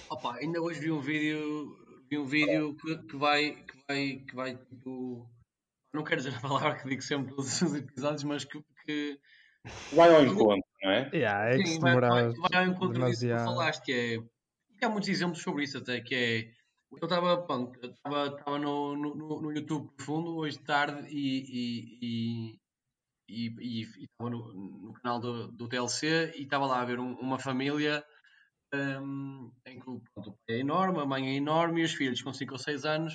Opa, ainda hoje vi um vídeo, vi um vídeo que, que vai, que vai, que vai tipo, não quero dizer a palavra que digo sempre nos episódios, mas que, que Vai ao encontro, não é? Yeah, é que sim, se vai, vai, vai ao encontro disso que falaste, que é, que há muitos exemplos sobre isso até, que é, eu eu estava, no, no, no YouTube profundo hoje de tarde e, e, e, e, estava no, no canal do, do TLC e estava lá a ver um- uma família hum, em que pronto, o pai é enorme, a mãe é enorme e os filhos com 5 ou 6 anos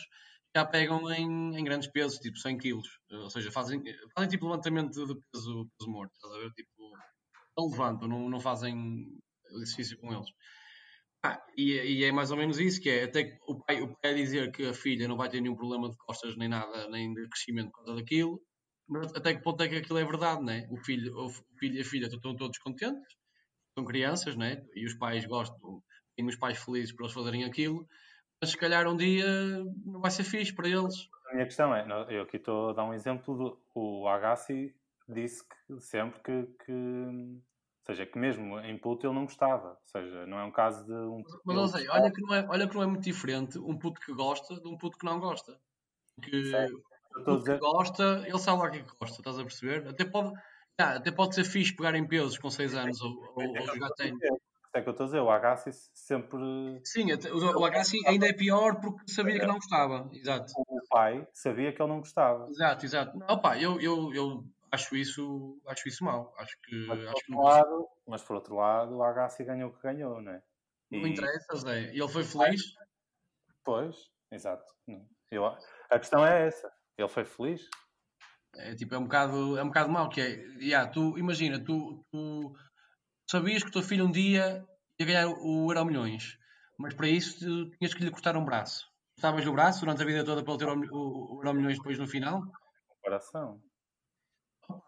já pegam em, em grandes pesos, tipo 100 quilos. Ou seja, fazem, fazem tipo levantamento de peso, peso morto, estás a ver? Tipo, levantam, não, não fazem exercício com eles. Ah, e, e é mais ou menos isso, que é até o pai, o pai dizer que a filha não vai ter nenhum problema de costas nem nada, nem de crescimento por causa daquilo, mas até que ponto é que aquilo é verdade, né? O filho, o filho e a filha estão todos contentes, são crianças, né? E os pais gostam, têm os pais felizes por eles fazerem aquilo, mas se calhar um dia não vai ser fixe para eles. A minha questão é, eu aqui estou a dar um exemplo do o Agassi disse que sempre que, que ou seja, que mesmo em puto ele não gostava, ou seja, não é um caso de um Mas não sei, olha que não, é, olha que não é muito diferente um puto que gosta de um puto que não gosta. Que o que gosta, ele sabe lá o que gosta, estás a perceber? Até pode, ah, até pode ser fixe pegar em pesos com 6 anos ou, ou, ou jogar ténis. É que eu estou a dizer, o Agassi sempre. Sim, o Agassi ainda é pior porque sabia que não gostava. Exato. O pai sabia que ele não gostava. Exato, exato. Pá, eu, eu, eu acho isso, acho isso mal. Acho que. Mas, acho por, outro lado, mas por outro lado, o Agassi ganhou o que ganhou, não é? Não e... interessa, Zé. Ele foi feliz? Pois, exato. Eu, a questão é essa. Ele foi feliz? É tipo, é um bocado, é um bocado mau que é. Yeah, tu, imagina, tu, tu sabias que o teu filho um dia ia ganhar o Euro Milhões, mas para isso tu tinhas que lhe cortar um braço. Cortavas-lhe o braço durante a vida toda para ele ter o, o Euro Milhões depois no final? Comparação.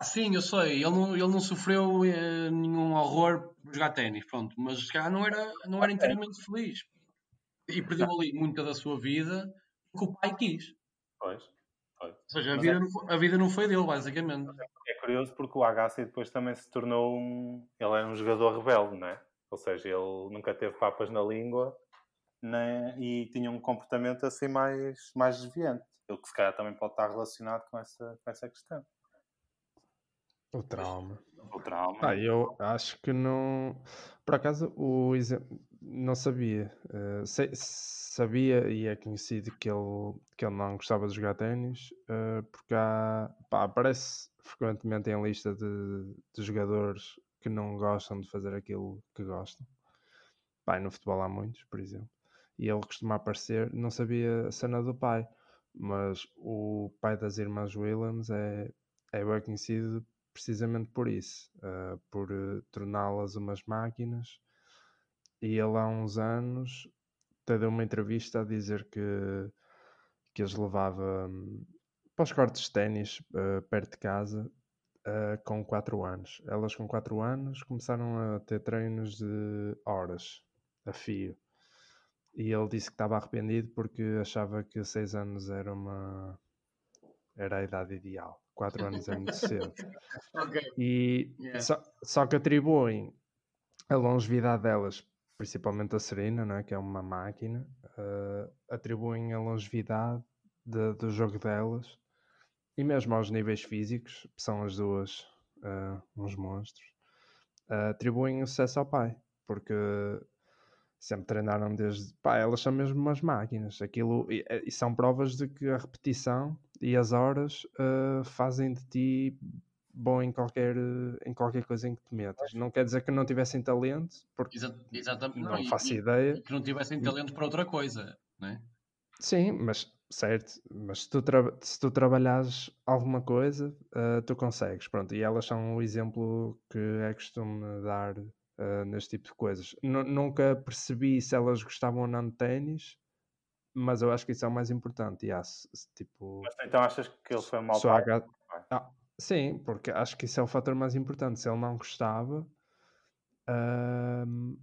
Sim, eu sei. Ele não, ele não sofreu eh, nenhum horror por jogar ténis, pronto. Mas cá não era, não era inteiramente feliz. E perdeu ali muita da sua vida porque o pai quis. Pois. pois. Ou seja, a vida, é... não, a vida não foi dele, basicamente. É curioso porque o Agassi depois também se tornou um. Ele era um jogador rebelde, não é? Ou seja, ele nunca teve papas na língua né? e tinha um comportamento assim mais, mais desviante. O que se calhar também pode estar relacionado com essa, com essa questão. O trauma. O trauma. Ah, eu acho que não. Por acaso, o não sabia. Uh, sei, sabia e é conhecido que ele, que ele não gostava de jogar ténis, uh, porque há, pá, aparece frequentemente em lista de, de jogadores que não gostam de fazer aquilo que gostam. Pai, no futebol há muitos, por exemplo. E ele costuma aparecer, não sabia a cena do pai, mas o pai das irmãs Williams é, é bem conhecido precisamente por isso, uh, por uh, torná-las umas máquinas. E ele há uns anos até deu uma entrevista a dizer que, que as levava um, para os cortes de ténis uh, perto de casa com 4 anos. Elas com 4 anos começaram a ter treinos de horas a fio. E ele disse que estava arrependido porque achava que 6 anos era uma era a idade ideal. 4 anos é muito cedo. [LAUGHS] okay. E yeah. só, só, que atribuem a longevidade delas, principalmente a Serena, não é? que é uma máquina, uh, atribuem a longevidade de, do jogo delas e mesmo aos níveis físicos, são as duas uh, uns monstros, uh, atribuem o sucesso ao pai, porque sempre treinaram desde. Pá, elas são mesmo umas máquinas. Aquilo, e, e são provas de que a repetição e as horas uh, fazem de ti bom em qualquer, em qualquer coisa em que te metas. Não quer dizer que não tivessem talento, porque exatamente. não, não faço e, ideia. E que não tivessem talento para outra coisa, não é? Sim, mas certo, mas se tu, se tu trabalhares alguma coisa, uh, tu consegues, pronto, e elas são o exemplo que é costume dar uh, neste tipo de coisas. N nunca percebi se elas gostavam ou não de ténis, mas eu acho que isso é o mais importante. Yeah, tipo, mas então achas que ele foi um mau pai? H... Ah, sim, porque acho que isso é o fator mais importante. Se ele não gostava, uh,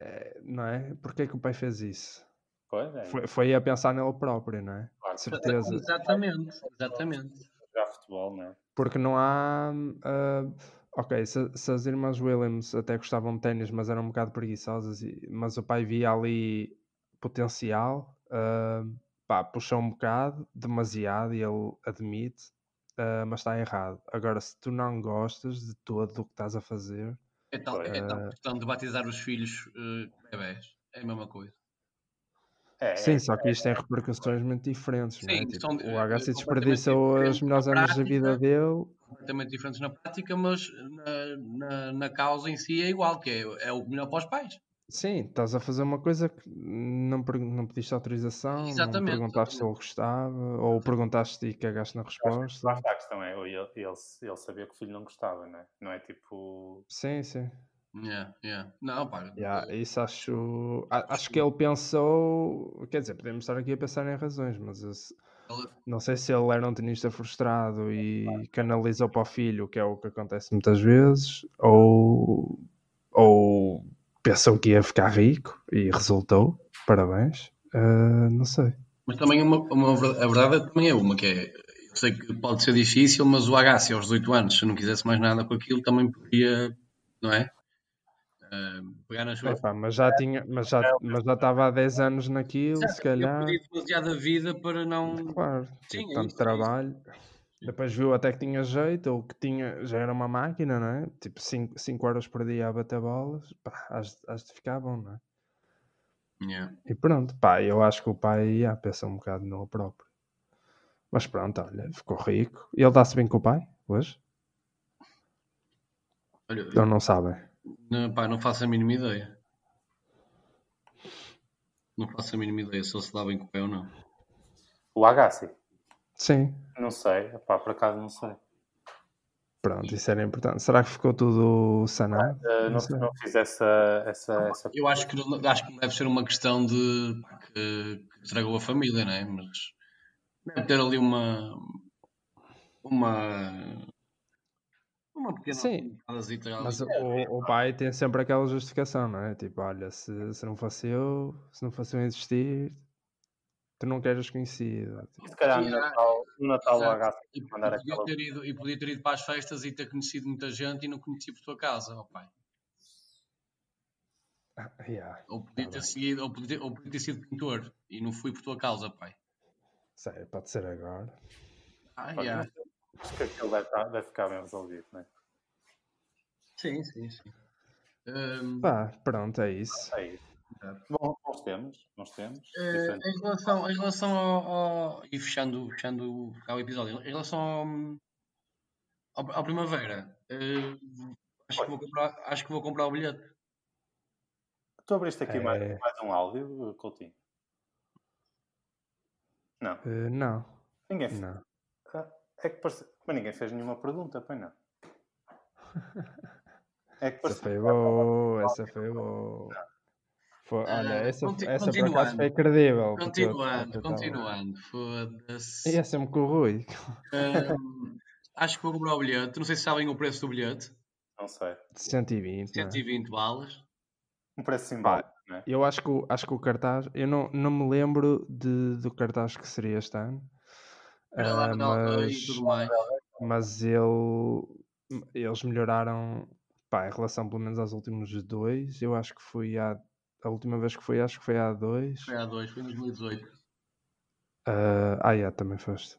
é, não é? Porquê que o pai fez isso? Pois é. Foi, foi a pensar nele próprio, não é? Claro. Certeza. Exatamente, exatamente. Jogar futebol, não é? Porque não há. Uh, Ok, se, se, as irmãs Williams até gostavam de ténis, mas eram um bocado preguiçosas, e, mas o pai via ali potencial, uh, pá, puxou um bocado, demasiado, e ele admite, uh, mas está errado. Agora, se tu não gostas de todo o que estás a fazer. Então, uh, então questão de batizar os filhos uh, bebés, é a mesma coisa. É, Sim, só que isto tem repercussões muito diferentes. Sim, é? tipo, o HC desperdiçou os melhores anos da vida dele completamente diferentes na prática, mas na, na, na, causa em si é igual, que é, é o melhor para os pais. Sim, estás a fazer uma coisa que não, não pediste autorização, Exatamente. não perguntaste se ele gostava, ou perguntaste e cagaste na resposta. Lá está a questão, é, ele, ele, ele sabia que o filho não gostava, não é? Não é tipo. Sim, sim. Yeah, yeah. Não, pá. Yeah, isso acho. Acho que ele pensou. Quer dizer, podemos estar aqui a pensar em razões, mas não sei se ele era um tenista frustrado e canalizou para o filho, que é o que acontece muitas vezes, ou, ou pensou que ia ficar rico e resultou. Parabéns. Uh, não sei. Mas também uma, uma, a verdade também é uma, que é, eu sei que pode ser difícil, mas o Agassi aos 18 anos, se não quisesse mais nada com aquilo, também podia, não é? Uh, pegar nas suas. Epá, mas já tinha, mas já, mas já estava há 10 anos naquilo, se calhar. Eu perdi demasiada vida para não. Claro, Sim, tipo, é tanto isso, é trabalho. Depois viu até que tinha jeito, ou que tinha, já era uma máquina, não é? Tipo 5 horas por dia a bater bolas, pá, has, de ficar bom, não é? Yeah. E pronto, pá, eu acho que o pai ia pensar um bocado no próprio. Mas pronto, olha, ficou rico. E ele dá-se bem com o pai, hoje? Olha, Ou não sabem? não, pá, não faço a mínima ideia. Não faço a mínima ideia se ele se dá bem com o pai ou não. O Agassi? Sim, Não sei. Pá, por acaso não sei. pronto, isso era importante. Será que ficou tudo sanado? Uh, não, sei. não fiz essa. essa, essa... Eu acho que, não- acho que não deve ser uma questão de que, que estragou a família, não é? Mas deve ter ali uma. Uma. Uma pequena Sim. Mas o, o pai tem sempre aquela justificação, não é? Tipo, olha, se, se não fosse eu, se não fosse eu existir, tu não queres conhecido. Tipo, Se calhar no Natal, no Natal o Exato. Agassi E, tem que mandar e podia aquela. ter ido, e podia ter ido para as festas e ter conhecido muita gente e não conheci por tua casa, ó pai. ah, yeah, Ou podia Tá ter bem. seguido, ou podia, ou podia ter sido pintor e não fui por tua causa, pai. sei, pode ser agora. Ah, Pá, yeah. Acho que aquilo deve, estar- deve ficar bem resolvido, não é? Sim, sim, sim. Hum, Pá, pronto, é isso. É isso. Bom, nós temos, nós temos. eh, Diferente. em relação, em relação ao, ao- E fechando, fechando cá o episódio, em relação ao, ao, ao Primavera, eh, acho, que vou comprar, acho que vou comprar o bilhete. Tu abriste aqui mais, É. mais um áudio, Coutinho? Não. Eh, não, Ninguém fez. não. Ah, É que parece... Mas ninguém fez nenhuma pergunta, pois não. [LAUGHS] É que Essa parece... foi boa, essa foi boa. Foi- Ah, olha, essa, conti- essa por continuando. acaso foi credível. eu- Continuando, eu continuando, foda-se. Ia sempre com o Rui. Hum, acho que vou comprar o bilhete. Não sei se sabem o preço do bilhete. Não sei. 120, não é? 120 balas. Um preço simbólico, não é? Eu acho que, o- acho que o cartaz, eu não, não me lembro de, do cartaz que seria este ano, Era lá ah, no Aldeia mas, e tudo mais. mas ele, eles melhoraram pá, em relação pelo menos aos últimos dois. Eu acho que fui há, a última vez que fui, acho que foi há dois. Foi há dois, foi em 2018. Ah, ah, yeah, também foste.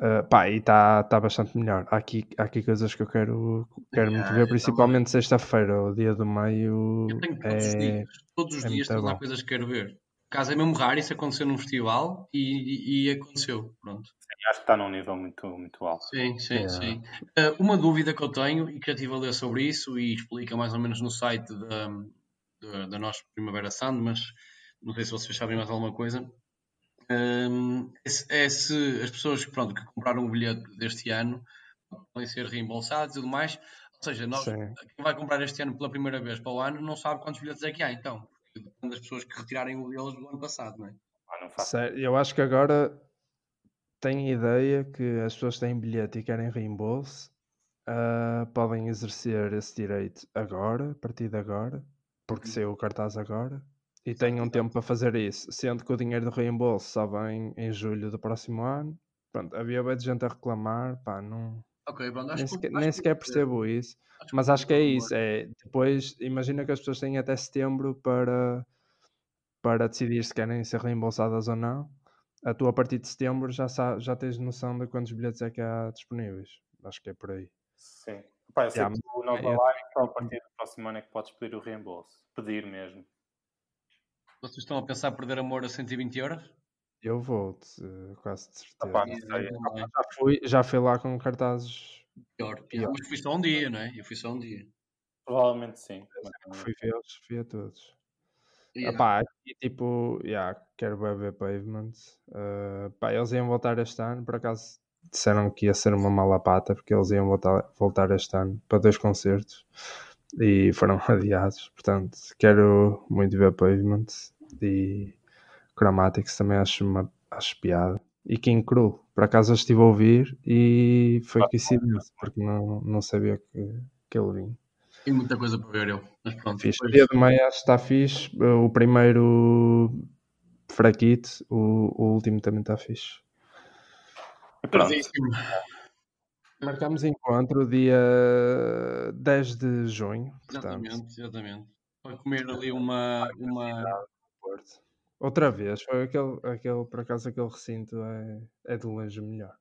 Ah, pá, e está tá bastante melhor. Há aqui, há aqui coisas que eu quero, quero muito ver, principalmente sexta-feira, o dia do meio. Eu tenho todos os É, dias, todos os é dias todas há bom. coisas que quero ver. Caso é mesmo raro isso acontecer num festival e, e, e aconteceu. Pronto. Acho que está num nível muito, muito alto. Sim, sim, Yeah. sim. Ah, uma dúvida que eu tenho e que eu estive a ler sobre isso e explica mais ou menos no site da, da, nossa Primavera Sound, mas não sei se vocês sabem mais alguma coisa. Ahm, é, se, é se as pessoas que, pronto, que compraram o bilhete deste ano podem ser reembolsados e tudo mais. Ou seja, nós, Sim. quem vai comprar este ano pela primeira vez para o ano não sabe quantos bilhetes é que há, então. Porque depende das pessoas que retirarem o deles do ano passado, não é? Ah, não faço. Sério, eu acho que agora tenho ideia que as pessoas que têm bilhete e querem reembolso ah, podem exercer esse direito agora, a partir de agora, porque Uhum. saiu o cartaz agora, e têm um tempo para fazer isso, sendo que o dinheiro do reembolso só vem em julho do próximo ano. Pronto, havia bem de gente a reclamar, pá, não, Ok, pronto. Nem que- sequer, nem que- sequer percebo isso. acho Mas acho que é isso. É, depois, imagina que as pessoas têm até setembro para, para decidir se querem ser reembolsadas ou não. A tu, a partir de setembro, já, já tens noção de quantos bilhetes é que há disponíveis. Acho que é por aí. Sim. Pá, eu sei Yeah, que o Nova eu- Live só a partir do próximo ano é que podes pedir o reembolso. Pedir mesmo. Vocês estão a pensar perder amor a 120 euros? Eu vou, de- quase de certeza. Sei. e também. já, fui, já fui lá com cartazes. Pior. Pior. Mas fui só um dia, não é? Eu fui só um dia. Provavelmente sim. Fui vê-los, fui a todos. Yeah. Epá, aqui, tipo, yeah, quero ver Pavement. Uh, pá, eles iam voltar este ano, por acaso disseram que ia ser uma mala pata, porque eles iam voltar, voltar este ano para dois concertos e foram [LAUGHS] adiados. Portanto, quero muito ver Pavement e Chromatics também acho, uma, acho piada. E King Cruel, por acaso eu estive a ouvir e foi coincidência, porque não, não sabia que, que ele vinha. Tem muita coisa para ver eu. Mas pronto. Fixe. depois- Dia do meio acho que está fixe. O primeiro fraquito, o, o último também está fixe. Pronto. Perdíssimo. Marcamos encontro dia 10 de junho. Portanto, Exatamente, exatamente. Para comer ali uma. uma... Outra vez, foi aquele, aquele, por acaso aquele recinto é, é de longe melhor.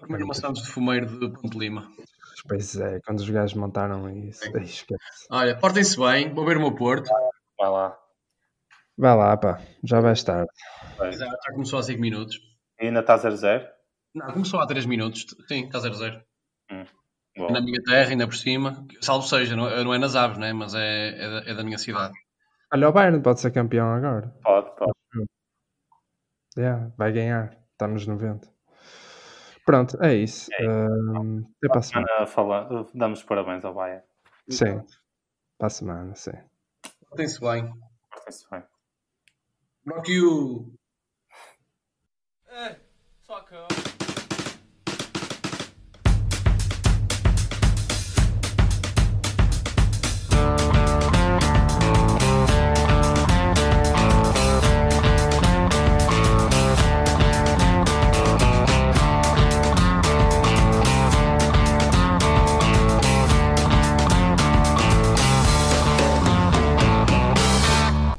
Comer uma Santos de Fumeiro de Ponte Lima. Pois é, quando os gajos montaram isso. Ai, esquece. Olha, portem-se bem, vou ver o meu Porto. Vai lá. Vai lá, pá, já vais tarde. Vai. Já, já começou há 5 minutos. E ainda está 0-0? Não, começou há 3 minutos. Sim, está 0-0. Bom, Na minha terra, ainda por cima. Salvo seja, não, não é nas aves, né? mas é, é, da, é da minha cidade. Olha, o Bayern pode ser campeão agora. pode, pode. Yeah, vai ganhar. Está nos 90. Pronto, é isso. Ahm, até para a semana. Ana, fala, damos parabéns ao Bayern. Sim. Para a semana, sim. Portem-se bem. Portem-se bem. Rock you! 刷壳